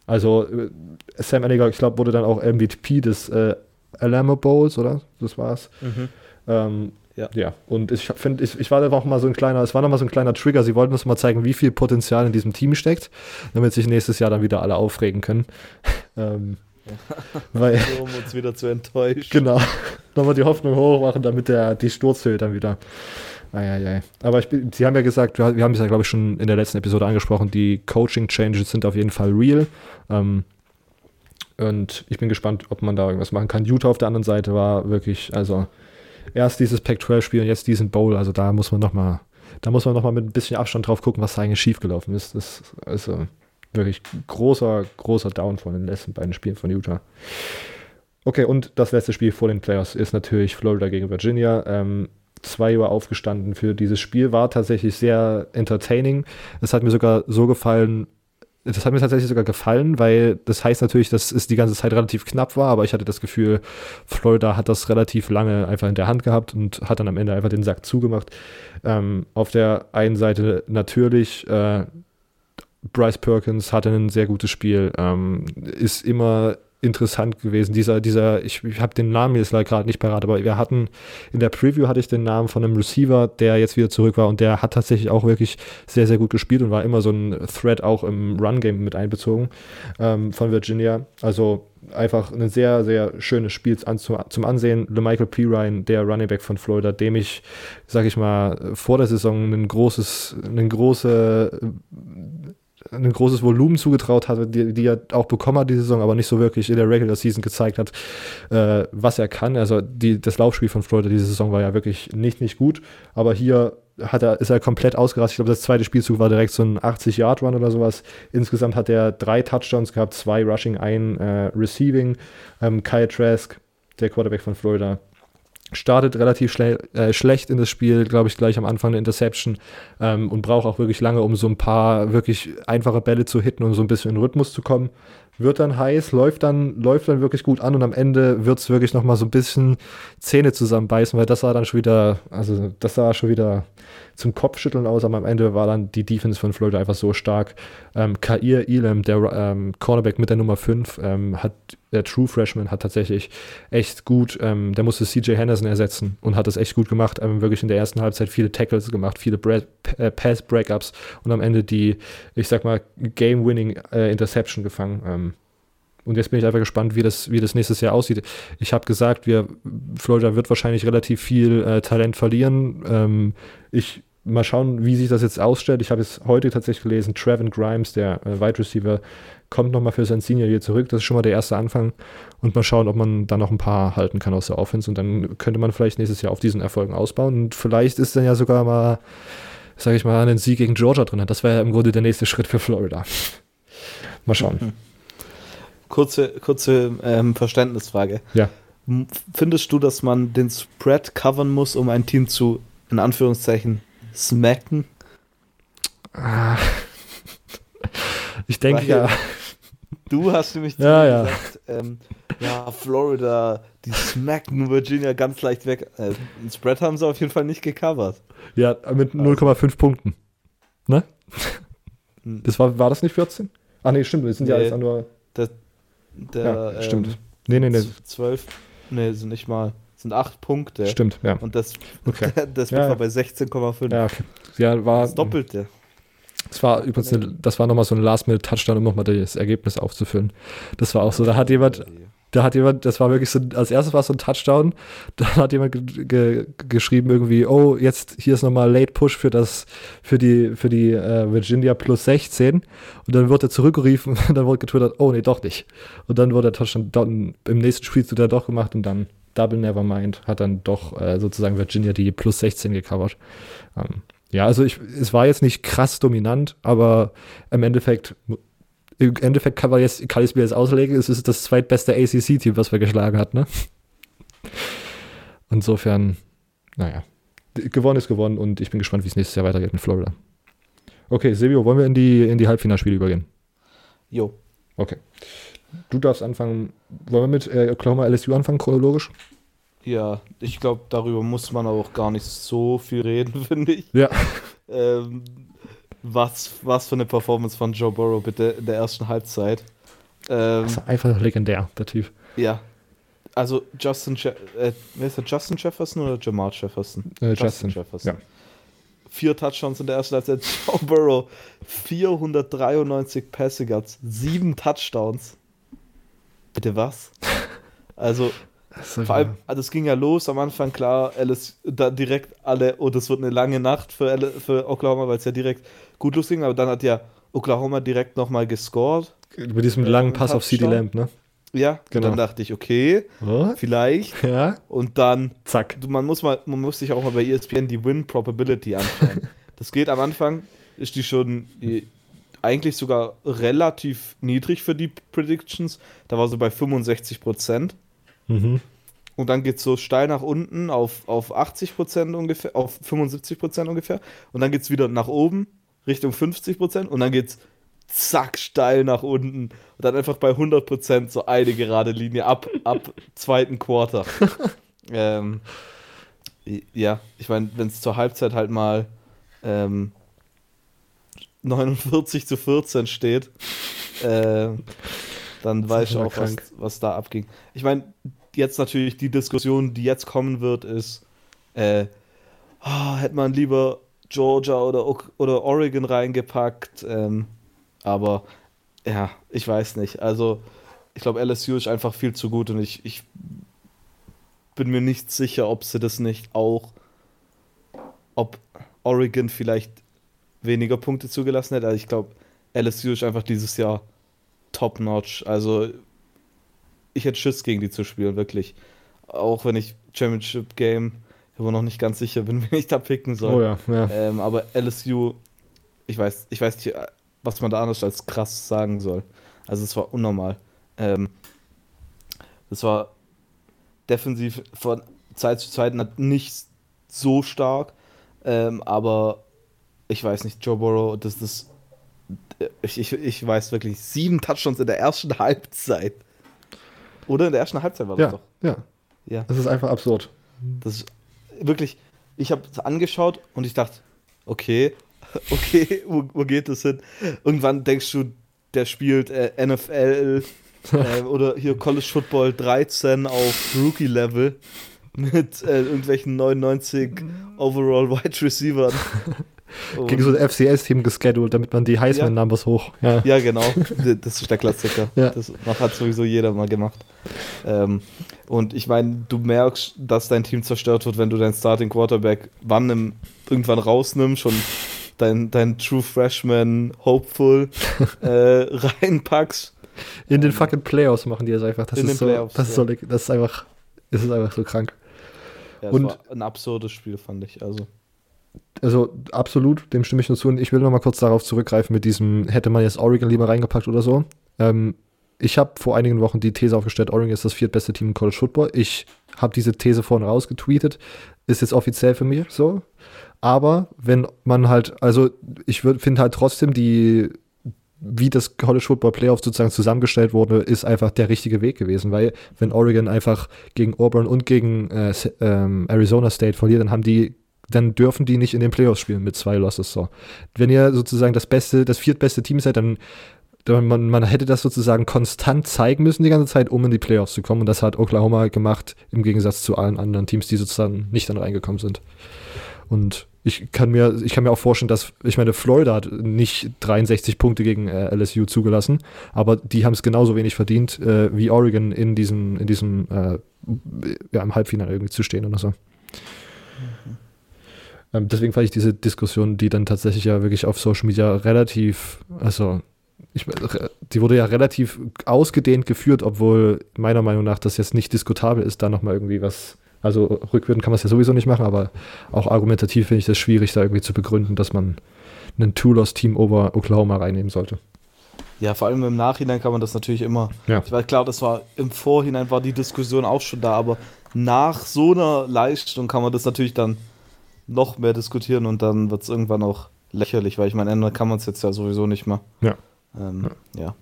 also äh, Sam Ellinger, ich glaube, wurde dann auch MVP des äh, Alamo Bowls, oder? Das war's. Mhm. Ähm, ja. ja. Und ich finde, ich, ich war da auch mal so ein kleiner, es war noch mal so ein kleiner Trigger. Sie wollten uns mal zeigen, wie viel Potenzial in diesem Team steckt, damit sich nächstes Jahr dann wieder alle aufregen können. ähm, weil, um uns wieder zu enttäuschen. Genau. Nochmal die Hoffnung hochmachen, damit der, die Sturzhöhe dann wieder. Eieiei. Aber ich, Sie haben ja gesagt, wir haben es ja, glaube ich, schon in der letzten Episode angesprochen, die Coaching-Changes sind auf jeden Fall real. Ähm, und ich bin gespannt, ob man da irgendwas machen kann. Utah auf der anderen Seite war wirklich, also erst dieses Pac-12-Spiel und jetzt diesen Bowl. Also da muss man nochmal, da muss man noch mal mit ein bisschen Abstand drauf gucken, was da eigentlich schiefgelaufen ist. Das ist also wirklich großer, großer Down von den letzten beiden Spielen von Utah. Okay, und das letzte Spiel vor den Playoffs ist natürlich Florida gegen Virginia. Ähm, 2 Uhr aufgestanden für dieses Spiel, war tatsächlich sehr entertaining. Es hat mir sogar so gefallen, das hat mir tatsächlich sogar gefallen, weil das heißt natürlich, dass es die ganze Zeit relativ knapp war, aber ich hatte das Gefühl, Florida hat das relativ lange einfach in der Hand gehabt und hat dann am Ende einfach den Sack zugemacht. Ähm, auf der einen Seite natürlich, äh, Bryce Perkins hatte ein sehr gutes Spiel, ähm, ist immer interessant gewesen. Dieser, dieser, ich, ich habe den Namen jetzt gerade nicht parat, aber wir hatten in der Preview hatte ich den Namen von einem Receiver, der jetzt wieder zurück war und der hat tatsächlich auch wirklich sehr, sehr gut gespielt und war immer so ein Thread auch im Run-Game mit einbezogen ähm, von Virginia. Also einfach ein sehr, sehr schönes Spiel zum Ansehen. LeMichael P. Ryan, der Running Back von Florida, dem ich, sag ich mal, vor der Saison ein großes, eine große ein großes Volumen zugetraut hatte, die, die er auch bekommen hat die Saison, aber nicht so wirklich in der Regular Season gezeigt hat, äh, was er kann. Also die, das Laufspiel von Florida diese Saison war ja wirklich nicht, nicht gut, aber hier hat er, ist er komplett ausgerastet. Ich glaube, das zweite Spielzug war direkt so ein 80-Yard-Run oder sowas. Insgesamt hat er drei Touchdowns gehabt, zwei Rushing, ein äh, Receiving. Ähm, Kyle Trask, der Quarterback von Florida, startet relativ schle äh, schlecht in das Spiel, glaube ich, gleich am Anfang eine Interception ähm, und braucht auch wirklich lange, um so ein paar wirklich einfache Bälle zu hitten und so ein bisschen in Rhythmus zu kommen. Wird dann heiß, läuft dann, läuft dann wirklich gut an und am Ende wird es wirklich nochmal so ein bisschen Zähne zusammenbeißen, weil das sah dann schon wieder, also das sah schon wieder zum Kopfschütteln aus, aber am Ende war dann die Defense von Florida einfach so stark. Ähm, Kair Elam, der ähm, Cornerback mit der Nummer 5, ähm, hat, der True Freshman hat tatsächlich echt gut, ähm, der musste CJ Henderson ersetzen und hat das echt gut gemacht, ähm, wirklich in der ersten Halbzeit viele Tackles gemacht, viele Bra äh, Pass-Breakups und am Ende die, ich sag mal, Game-Winning äh, Interception gefangen. Und jetzt bin ich einfach gespannt, wie das, wie das nächstes Jahr aussieht. Ich habe gesagt, wir, Florida wird wahrscheinlich relativ viel äh, Talent verlieren. Ähm, ich mal schauen, wie sich das jetzt ausstellt. Ich habe es heute tatsächlich gelesen, Trevin Grimes, der äh, Wide Receiver, kommt nochmal für sein Senior hier zurück. Das ist schon mal der erste Anfang. Und mal schauen, ob man da noch ein paar halten kann aus der Offense. Und dann könnte man vielleicht nächstes Jahr auf diesen Erfolgen ausbauen. Und vielleicht ist dann ja sogar mal, sage ich mal, ein Sieg gegen Georgia drin. Das wäre ja im Grunde der nächste Schritt für Florida. mal schauen. Kurze, kurze ähm, Verständnisfrage. Ja. Findest du, dass man den Spread covern muss, um ein Team zu, in Anführungszeichen, smacken? Ah. Ich denke ja. Du hast nämlich ja, ja. gesagt, ähm, ja, Florida, die smacken Virginia ganz leicht weg. Äh, den Spread haben sie auf jeden Fall nicht gecovert. Ja, mit 0,5 Punkten. Ne? Hm. Das war, war das nicht 14? Ah, nee, stimmt, wir sind nee, ja jetzt nur. Der, der, ja, stimmt. Ähm, nee, nee, nee. 12, nee, sind nicht mal sind acht Punkte. Stimmt, ja. Und das, okay. das ja, war bei 16,5. Ja, okay. Ja, war, das Doppelte. Das war übrigens, eine, das war nochmal so ein Last-Minute-Touchdown, um nochmal das Ergebnis aufzufüllen. Das war auch so, da hat jemand, da hat jemand, das war wirklich so, als erstes war es so ein Touchdown, da hat jemand ge ge geschrieben irgendwie, oh, jetzt hier ist nochmal Late Push für das, für die, für die äh, Virginia plus 16 und dann wurde er zurückgerufen und dann wurde getwittert, oh nee, doch nicht. Und dann wurde der Touchdown dann im nächsten Spiel zu der doch gemacht und dann Double Nevermind hat dann doch äh, sozusagen Virginia die plus 16 gecovert. Ähm, Ja, also ich, es war jetzt nicht krass dominant, aber im Endeffekt, im Endeffekt kann man jetzt, kann ich es mir jetzt auslegen, es ist das zweitbeste ACC-Team, was wir geschlagen hat, ne? Insofern, naja, gewonnen ist gewonnen und ich bin gespannt, wie es nächstes Jahr weitergeht mit Florida. Okay, Silvio, wollen wir in die, in die Halbfinalspiele übergehen? Jo. Okay. Du darfst anfangen. Wollen wir mit äh, Oklahoma LSU anfangen, chronologisch? Ja, ich glaube, darüber muss man auch gar nicht so viel reden, finde ich. Ja. Ähm, was, was für eine Performance von Joe Burrow bitte in der ersten Halbzeit. Ähm, Das ist einfach legendär, der Typ. ja. Also Justin, Je äh, wer ist der? Justin Jefferson oder Jamal Jefferson? Äh, Justin, Jefferson. ja. Vier Touchdowns in der ersten Halbzeit. Joe Burrow 493 Passing Yards, sieben Touchdowns. Bitte was? Also vor allem, also es ging ja los am Anfang, klar, Alice, da direkt alle, oh, das wird eine lange Nacht für, Al- für Oklahoma, weil es ja direkt gut losging, aber dann hat ja Oklahoma direkt nochmal gescored. mit diesem äh, langen Pass auf CD. Lamb, ne? Ja, Genau. und dann dachte ich, okay, Oh, vielleicht. ja, Und dann, zack. man muss mal, man muss sich auch mal bei ESPN die Win Probability anschauen. das geht am Anfang, ist die schon eh, eigentlich sogar relativ niedrig für die Predictions. Da war sie bei 65 Prozent. Mhm. Und dann geht es so steil nach unten auf, auf 80% ungefähr, auf 75% ungefähr. Und dann geht es wieder nach oben, Richtung 50%. Und dann geht es zack steil nach unten. Und dann einfach bei 100% so eine gerade Linie ab, ab zweiten Quarter. ähm, ja, ich meine, wenn es zur Halbzeit halt mal ähm, 49 zu 14 steht, äh, dann weiß ich auch, was, was da abging. Ich meine, jetzt natürlich die Diskussion, die jetzt kommen wird, ist, äh, ah, hätte man lieber Georgia oder, oder Oregon reingepackt. Ähm, aber ja, ich weiß nicht. Also, ich glaube, LSU ist einfach viel zu gut und ich, ich bin mir nicht sicher, ob sie das nicht auch, ob Oregon vielleicht weniger Punkte zugelassen hätte. Also ich glaube, LSU ist einfach dieses Jahr top-notch. Also, ich hätte Schiss gegen die zu spielen, wirklich. Auch wenn ich Championship Game immer noch nicht ganz sicher bin, wen ich da picken soll. Oh ja, ja. Ähm, aber LSU, ich weiß, ich weiß nicht, was man da anders als krass sagen soll. Also es war unnormal. Ähm, es war defensiv von Zeit zu Zeit nicht so stark, ähm, aber ich weiß nicht, Joe Burrow, das ist, ich, ich, ich weiß wirklich, sieben Touchdowns in der ersten Halbzeit. Oder in der ersten Halbzeit war das Ja, doch. ja. Ja. Das ist einfach absurd. Das ist wirklich, ich habe es angeschaut und ich dachte, okay, okay, wo, wo geht das hin? Irgendwann denkst du, der spielt äh, NFL äh, oder hier College Football 13 auf Rookie-Level mit äh, irgendwelchen 99 Overall Wide Receivers. Gegen so ein FCS-Team gescheduled, damit man die Heisman-Numbers hoch. Ja. Ja, genau. Das ist der Klassiker. Ja. Das hat sowieso jeder mal gemacht. Ähm, und ich meine, du merkst, dass dein Team zerstört wird, wenn du deinen Starting Quarterback wann im, irgendwann rausnimmst und dein, dein True Freshman Hopeful äh, reinpackst. In den fucking Playoffs machen die das einfach. Das In ist den so, Playoffs, das ist ja. so, das ist einfach, das ist einfach so krank. Ja, Und- und ein absurdes Spiel, fand ich. Also, Also absolut, dem stimme ich nur zu. Und ich will noch mal kurz darauf zurückgreifen mit diesem, hätte man jetzt Oregon lieber reingepackt oder so. Ähm, ich habe vor einigen Wochen die These aufgestellt, Oregon ist das viertbeste Team im College Football. Ich habe diese These vorhin rausgetweetet. Ist jetzt offiziell für mich so. Aber wenn man halt, also ich finde halt trotzdem die, wie das College Football Playoff sozusagen zusammengestellt wurde, ist einfach der richtige Weg gewesen, weil wenn Oregon einfach gegen Auburn und gegen äh, ähm, Arizona State verliert, dann haben die, dann dürfen die nicht in den Playoffs spielen mit zwei Losses. So. Wenn ihr sozusagen das beste, das viertbeste Team seid, dann dann man, man hätte das sozusagen konstant zeigen müssen die ganze Zeit, um in die Playoffs zu kommen. Und das hat Oklahoma gemacht, im Gegensatz zu allen anderen Teams, die sozusagen nicht dann reingekommen sind. Und ich kann mir, ich kann mir auch vorstellen, dass, ich meine, Florida hat nicht 63 Punkte gegen äh, LSU zugelassen, aber die haben es genauso wenig verdient, äh, wie Oregon in diesem, in diesem, äh, ja, im Halbfinale irgendwie zu stehen oder so. Ähm, deswegen fand ich diese Diskussion, die dann tatsächlich ja wirklich auf Social Media relativ, also ich, die wurde ja relativ ausgedehnt geführt, obwohl meiner Meinung nach das jetzt nicht diskutabel ist, da nochmal irgendwie was Also rückwirkend kann man es ja sowieso nicht machen, aber auch argumentativ finde ich das schwierig, da irgendwie zu begründen, dass man ein Two-Loss-Team over Oklahoma reinnehmen sollte. Ja, vor allem im Nachhinein kann man das natürlich immer. Ja. Ich weiß klar, das war im Vorhinein war die Diskussion auch schon da, aber nach so einer Leistung kann man das natürlich dann noch mehr diskutieren und dann wird es irgendwann auch lächerlich, weil ich meine, ändern kann man es jetzt ja sowieso nicht mehr. Ja. Ähm, ja.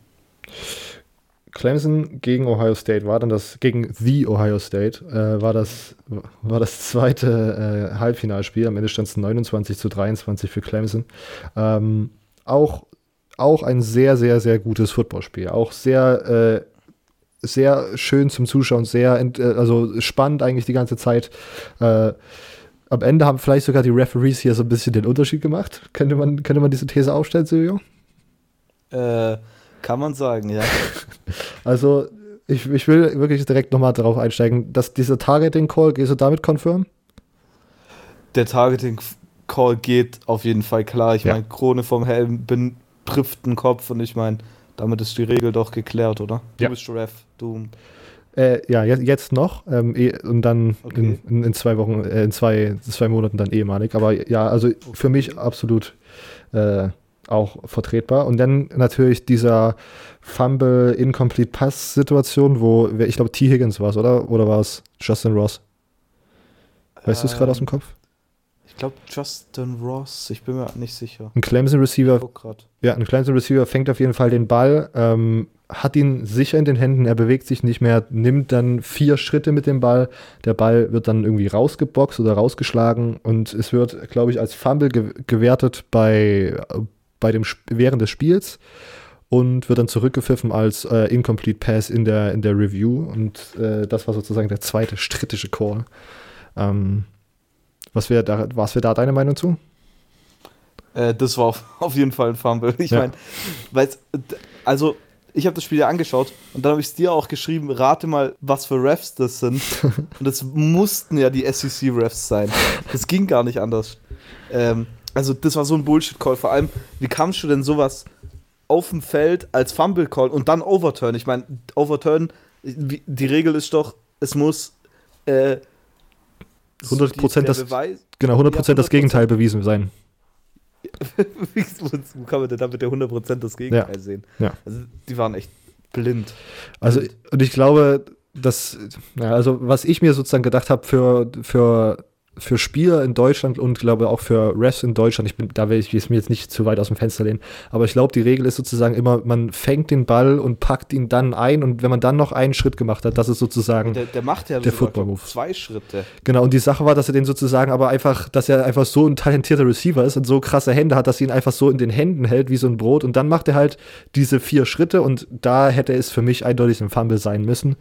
Clemson gegen Ohio State war dann das, gegen The Ohio State, äh, war, das, war das zweite äh, Halbfinalspiel. Am Ende stand es 29 zu 23 für Clemson. Ähm, auch, auch ein sehr, sehr, sehr gutes Footballspiel. Auch sehr, äh, sehr schön zum Zuschauen, sehr, äh, also spannend eigentlich die ganze Zeit. Äh, am Ende haben vielleicht sogar die Referees hier so ein bisschen den Unterschied gemacht. Könnte man, könnte man diese These aufstellen, Silvio? Äh, kann man sagen, ja. Also, ich, ich will wirklich direkt nochmal darauf einsteigen, dass dieser Targeting-Call, gehst du damit konfirm? Der Targeting-Call geht auf jeden Fall klar. Ich Ja. meine, Krone vom Helm bin, trifft den Kopf und ich meine, damit ist die Regel doch geklärt, oder? Du Ja. bist Ref, du. Äh, ja, jetzt, jetzt noch ähm, eh, und dann Okay. in, in, zwei Wochen, äh, in zwei, zwei Monaten dann ehemalig. Aber ja, also für mich absolut äh, auch vertretbar. Und dann natürlich dieser Fumble Incomplete Pass Situation, wo ich glaube T Higgins war es, oder? Oder war es Justin Ross? Weißt du es gerade aus dem Ähm, Kopf? Ich glaube Justin Ross, ich bin mir nicht sicher. Ein Clemson Receiver. Ja, ein kleiner Receiver fängt auf jeden Fall den Ball, ähm, hat ihn sicher in den Händen, er bewegt sich nicht mehr, nimmt dann vier Schritte mit dem Ball. Der Ball wird dann irgendwie rausgeboxt oder rausgeschlagen und es wird, glaube ich, als Fumble ge gewertet bei, bei dem während des Spiels und wird dann zurückgepfiffen als äh, Incomplete Pass in der, in der Review. Und äh, das war sozusagen der zweite strittige Call. Ähm, was wäre da, was wär da deine Meinung zu? Äh, das war auf, auf jeden Fall ein Fumble. Ich Ja. meine, also ich habe das Spiel ja angeschaut und dann habe ich es dir auch geschrieben, rate mal, was für Refs das sind. und das mussten ja die SEC-Refs sein. Das ging gar nicht anders. Ähm, also das war so ein Bullshit-Call. Vor allem, wie kamst du denn sowas auf dem Feld als Fumble-Call und dann Overturn? Ich meine, Overturn, die Regel ist doch, es muss äh, 100% der das- Genau, 100%, Ja, das 100%. Gegenteil bewiesen sein. Wie wo kann man denn da mit der 100% das Gegenteil Ja. sehen? Ja. Also, die waren echt blind. Also, Und- und ich glaube, dass, ja, also was ich mir sozusagen gedacht habe für, für, für Spieler in Deutschland und glaube auch für Refs in Deutschland, ich bin, da will ich es mir jetzt nicht zu weit aus dem Fenster lehnen, aber ich glaube, die Regel ist sozusagen immer, man fängt den Ball und packt ihn dann ein und wenn man dann noch einen Schritt gemacht hat, das ist sozusagen, Der, der macht ja Der sogar, Football-Move. glaub, zwei Schritte. genau, und die Sache war, dass er den sozusagen aber einfach, dass er einfach so ein talentierter Receiver ist und so krasse Hände hat, dass er ihn einfach so in den Händen hält wie so ein Brot und dann macht er halt diese vier Schritte und da hätte es für mich eindeutig ein Fumble sein müssen.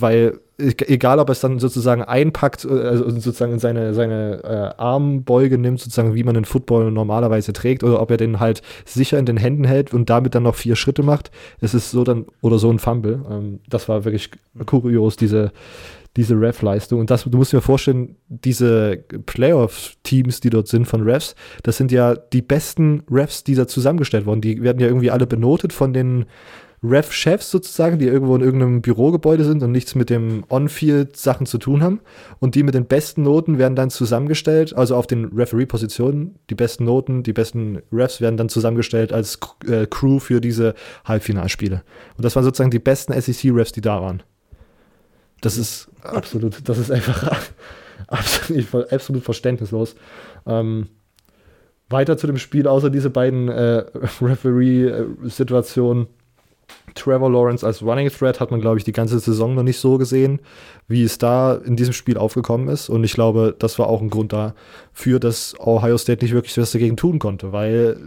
Weil e- egal, ob er es dann sozusagen einpackt, äh, also sozusagen in seine, seine äh, Armbeuge nimmt, sozusagen wie man den Football normalerweise trägt, oder ob er den halt sicher in den Händen hält und damit dann noch vier Schritte macht, es ist so dann, oder so ein Fumble. Ähm, das war wirklich kurios, diese, diese Ref-Leistung. Und das, du musst dir vorstellen, diese Playoff-Teams, die dort sind von Refs, das sind ja die besten Refs, die da zusammengestellt wurden. Die werden ja irgendwie alle benotet von den Ref-Chefs sozusagen, die irgendwo in irgendeinem Bürogebäude sind und nichts mit dem On-Field-Sachen zu tun haben. Und die mit den besten Noten werden dann zusammengestellt, also auf den Referee-Positionen, die besten Noten, die besten Refs werden dann zusammengestellt als äh, Crew für diese Halbfinalspiele. Und das waren sozusagen die besten SEC-Refs, die da waren. Das ist absolut, das ist einfach absolut, absolut verständnislos. Ähm, weiter zu dem Spiel, außer diese beiden äh, Referee-Situationen. Trevor Lawrence als Running Threat hat man, glaube ich, die ganze Saison noch nicht so gesehen, wie es da in diesem Spiel aufgekommen ist. Und ich glaube, das war auch ein Grund dafür, dass Ohio State nicht wirklich was dagegen tun konnte, weil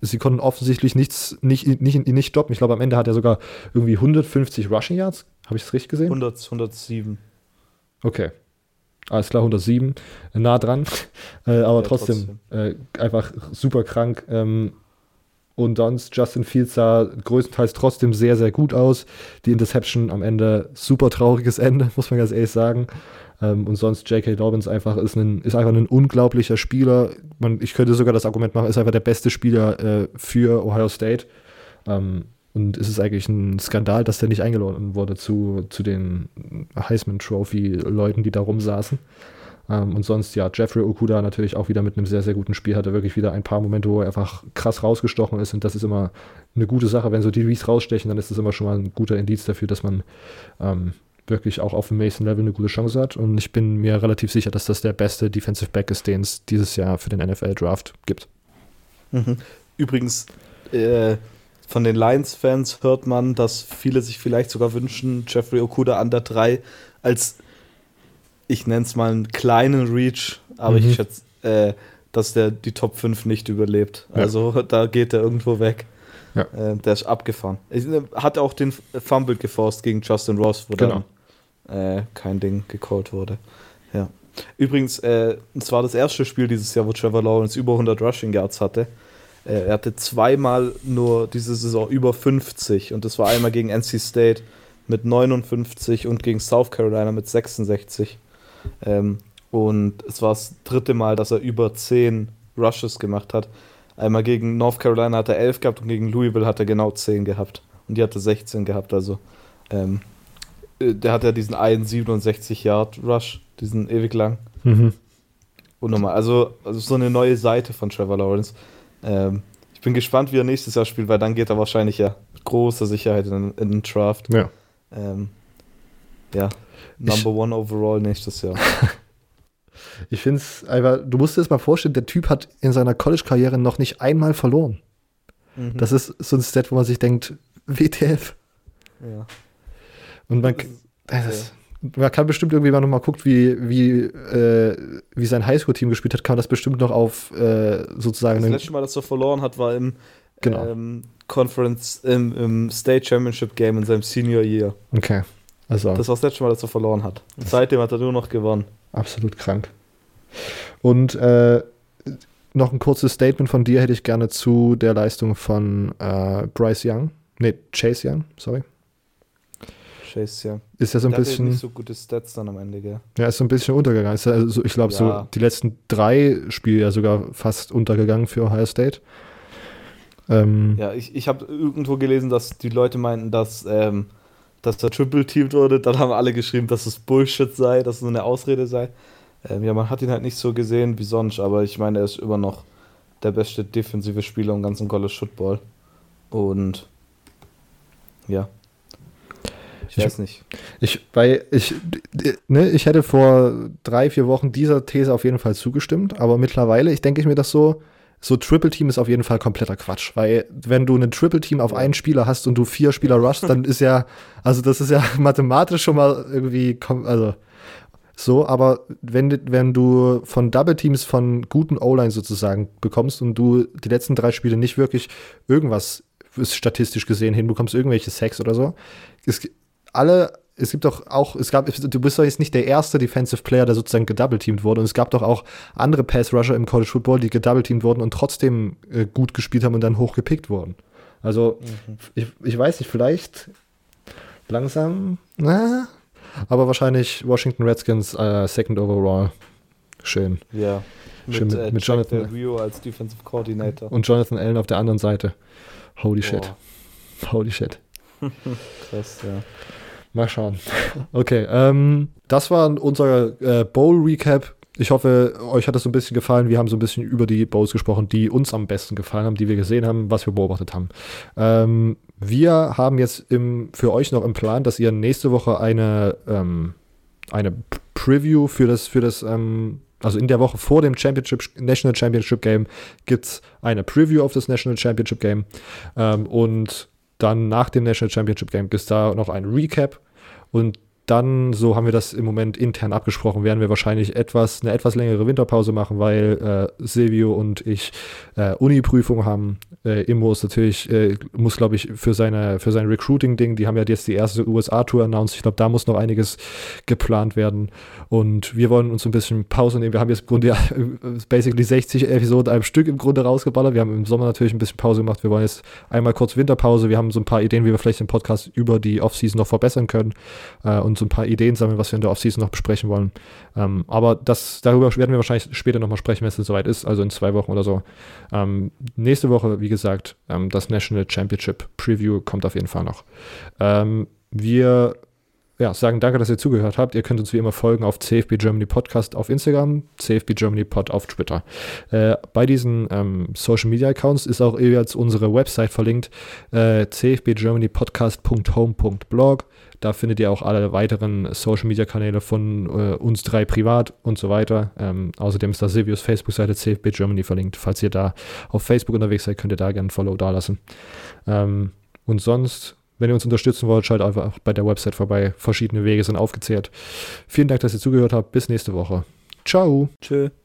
sie konnten offensichtlich nichts, nicht, nicht, nicht stoppen. Ich glaube, am Ende hat er sogar irgendwie 150 Rushing Yards. Habe ich es richtig gesehen? 100, 107. Okay. Alles klar, 107. Nah dran. äh, aber Ja, trotzdem, Äh, einfach super krank. Ähm, und sonst, Justin Fields sah größtenteils trotzdem sehr, sehr gut aus. Die Interception am Ende, super trauriges Ende, muss man ganz ehrlich sagen. Ähm, und sonst, J.K. Dobbins einfach ist, ein, ist einfach ein unglaublicher Spieler. Man, ich könnte sogar das Argument machen, ist einfach der beste Spieler äh, für Ohio State. Ähm, Und es ist eigentlich ein Skandal, dass der nicht eingeladen wurde zu, zu den Heisman Trophy-Leuten, die da rumsaßen. Ähm, und sonst, ja, Jeffrey Okuda natürlich auch wieder mit einem sehr, sehr guten Spiel. Hatte wirklich wieder ein paar Momente, wo er einfach krass rausgestochen ist. Und das ist immer eine gute Sache. Wenn so die Rees rausstechen, dann ist das immer schon mal ein guter Indiz dafür, dass man ähm, wirklich auch auf dem Mason-Level eine gute Chance hat. Und ich bin mir relativ sicher, dass das der beste Defensive Back ist, den es dieses Jahr für den NFL-Draft gibt. Mhm. Übrigens, äh, von den Lions-Fans hört man, dass viele sich vielleicht sogar wünschen, Jeffrey Okuda an der 3 als, ich nenne es mal einen kleinen Reach, aber mhm. ich schätze, äh, dass der die Top 5 nicht überlebt. Ja. Also da geht er irgendwo weg. Ja. Äh, der ist abgefahren. Er hat auch den Fumble geforst gegen Justin Ross, wo genau. dann äh, kein Ding gecallt wurde. Ja. Übrigens, äh, es war das erste Spiel dieses Jahr, wo Trevor Lawrence über 100 Rushing Yards hatte. Äh, er hatte zweimal nur diese Saison über 50 und das war einmal gegen NC State mit 59 und gegen South Carolina mit 66. Ähm, und es war das dritte Mal, dass er über 10 Rushes gemacht hat. Einmal gegen North Carolina hat er 11 gehabt und gegen Louisville hat er genau 10 gehabt. Und die hatte 16 gehabt. Also ähm, äh, der hat ja diesen einen 67 Yard Rush, diesen ewig lang. Mhm. Unnormal. Also, also so eine neue Seite von Trevor Lawrence. Ähm, ich bin gespannt, wie er nächstes Jahr spielt, weil dann geht er wahrscheinlich ja mit großer Sicherheit in, in den Draft. Ja. Ähm, ja, Number ich, One Overall nächstes Jahr. ich finde es einfach, du musst dir das mal vorstellen, der Typ hat in seiner College-Karriere noch nicht einmal verloren. Mhm. Das ist so ein Stat, wo man sich denkt, WTF. Ja. Und man, das ist, man kann bestimmt irgendwie, wenn man mal guckt, wie, wie, äh, wie sein Highschool-Team gespielt hat, kann man das bestimmt noch auf äh, sozusagen. Das letzte Mal, dass er verloren hat, war im genau. ähm, Conference, im, im, State Championship Game in seinem Senior Year. Okay. Also. Das war das letzte Mal, dass er verloren hat. Und seitdem hat er nur noch gewonnen. Absolut krank. Und äh, noch ein kurzes Statement von dir hätte ich gerne zu der Leistung von äh, Bryce Young. Nee, Chase Young, sorry. Chase, ja. Ist ja so ein der bisschen. nicht so gute Stats dann am Ende, gell? Ja, ist so ein bisschen untergegangen. Also, ich glaube, ja. so die letzten drei Spiele ja sogar fast untergegangen für Ohio State. Ähm, ja, ich, ich habe irgendwo gelesen, dass die Leute meinten, dass, ähm, dass er triple-teamed wurde. Dann haben alle geschrieben, dass es Bullshit sei, dass es nur eine Ausrede sei. Ähm, ja, man hat ihn halt nicht so gesehen wie sonst, aber ich meine, er ist immer noch der beste defensive Spieler im ganzen College Football. Und ja, ich, ich weiß nicht. Ich, weil ich, ne, ich hätte vor drei, vier Wochen dieser These auf jeden Fall zugestimmt, aber mittlerweile, ich denke ich mir das so, so Triple Team ist auf jeden Fall kompletter Quatsch, weil wenn du ein Triple Team auf einen Spieler hast und du vier Spieler rushst, dann ist ja, also das ist ja mathematisch schon mal irgendwie, also so, aber wenn, wenn du von Double Teams von guten O-Line sozusagen bekommst und du die letzten drei Spiele nicht wirklich irgendwas statistisch gesehen hinbekommst, irgendwelche Sex oder so, ist, alle, es gibt doch auch, es gab, du bist doch jetzt nicht der erste Defensive Player, der sozusagen gedoubleteamt wurde. Und es gab doch auch andere Pass-Rusher im College Football, die gedoubleteamt wurden und trotzdem äh, gut gespielt haben und dann hochgepickt wurden. Also, mhm. ich, ich weiß nicht, vielleicht langsam, na, aber wahrscheinlich Washington Redskins äh, Second Overall. Schön. Ja. Schön mit, mit, mit Jonathan Rio als Defensive Coordinator. Und Jonathan Allen auf der anderen Seite. Holy Boah. shit. Holy shit. Krass, ja. Mal schauen. Okay, ähm, das war unser äh, Bowl-Recap. Ich hoffe, euch hat das so ein bisschen gefallen. Wir haben so ein bisschen über die Bowls gesprochen, die uns am besten gefallen haben, die wir gesehen haben, was wir beobachtet haben. Ähm, wir haben jetzt im, für euch noch im Plan, dass ihr nächste Woche eine, ähm, eine Preview für das, für das ähm, also in der Woche vor dem Championship, National Championship Game gibt es eine Preview auf das National Championship Game. Ähm, und dann nach dem National Championship Game gibt es da noch ein Recap. Und dann, so haben wir das im Moment intern abgesprochen, werden wir wahrscheinlich etwas, eine etwas längere Winterpause machen, weil äh, Silvio und ich äh, Uni-Prüfung haben. Äh, Immo ist natürlich, äh, muss glaube ich für, seine, für sein Recruiting-Ding, die haben ja jetzt die erste USA-Tour announced. Ich glaube, da muss noch einiges geplant werden. Und wir wollen uns ein bisschen Pause nehmen. Wir haben jetzt im Grunde ja basically 60 Episoden einem Stück im Grunde rausgeballert. Wir haben im Sommer natürlich ein bisschen Pause gemacht. Wir wollen jetzt einmal kurz Winterpause. Wir haben so ein paar Ideen, wie wir vielleicht den Podcast über die Offseason noch verbessern können. Äh, und so ein paar Ideen sammeln, was wir in der Offseason noch besprechen wollen. Ähm, aber das, darüber werden wir wahrscheinlich später nochmal sprechen, wenn es soweit ist, also in zwei Wochen oder so. Ähm, nächste Woche, wie gesagt, ähm, das National Championship Preview kommt auf jeden Fall noch. Ähm, wir ja, sagen danke, dass ihr zugehört habt. Ihr könnt uns wie immer folgen auf CFB Germany Podcast auf Instagram, CFB Germany Pod auf Twitter. Äh, bei diesen ähm, Social Media Accounts ist auch jeweils unsere Website verlinkt, äh, cfbgermanypodcast.home.blog. Da findet ihr auch alle weiteren Social Media Kanäle von äh, uns drei privat und so weiter. Ähm, außerdem ist da Silvius Facebook-Seite CFB Germany verlinkt. Falls ihr da auf Facebook unterwegs seid, könnt ihr da gerne ein Follow dalassen. Ähm, und sonst wenn ihr uns unterstützen wollt, schaut einfach bei der Website vorbei. Verschiedene Wege sind aufgezählt. Vielen Dank, dass ihr zugehört habt. Bis nächste Woche. Ciao. Tschö.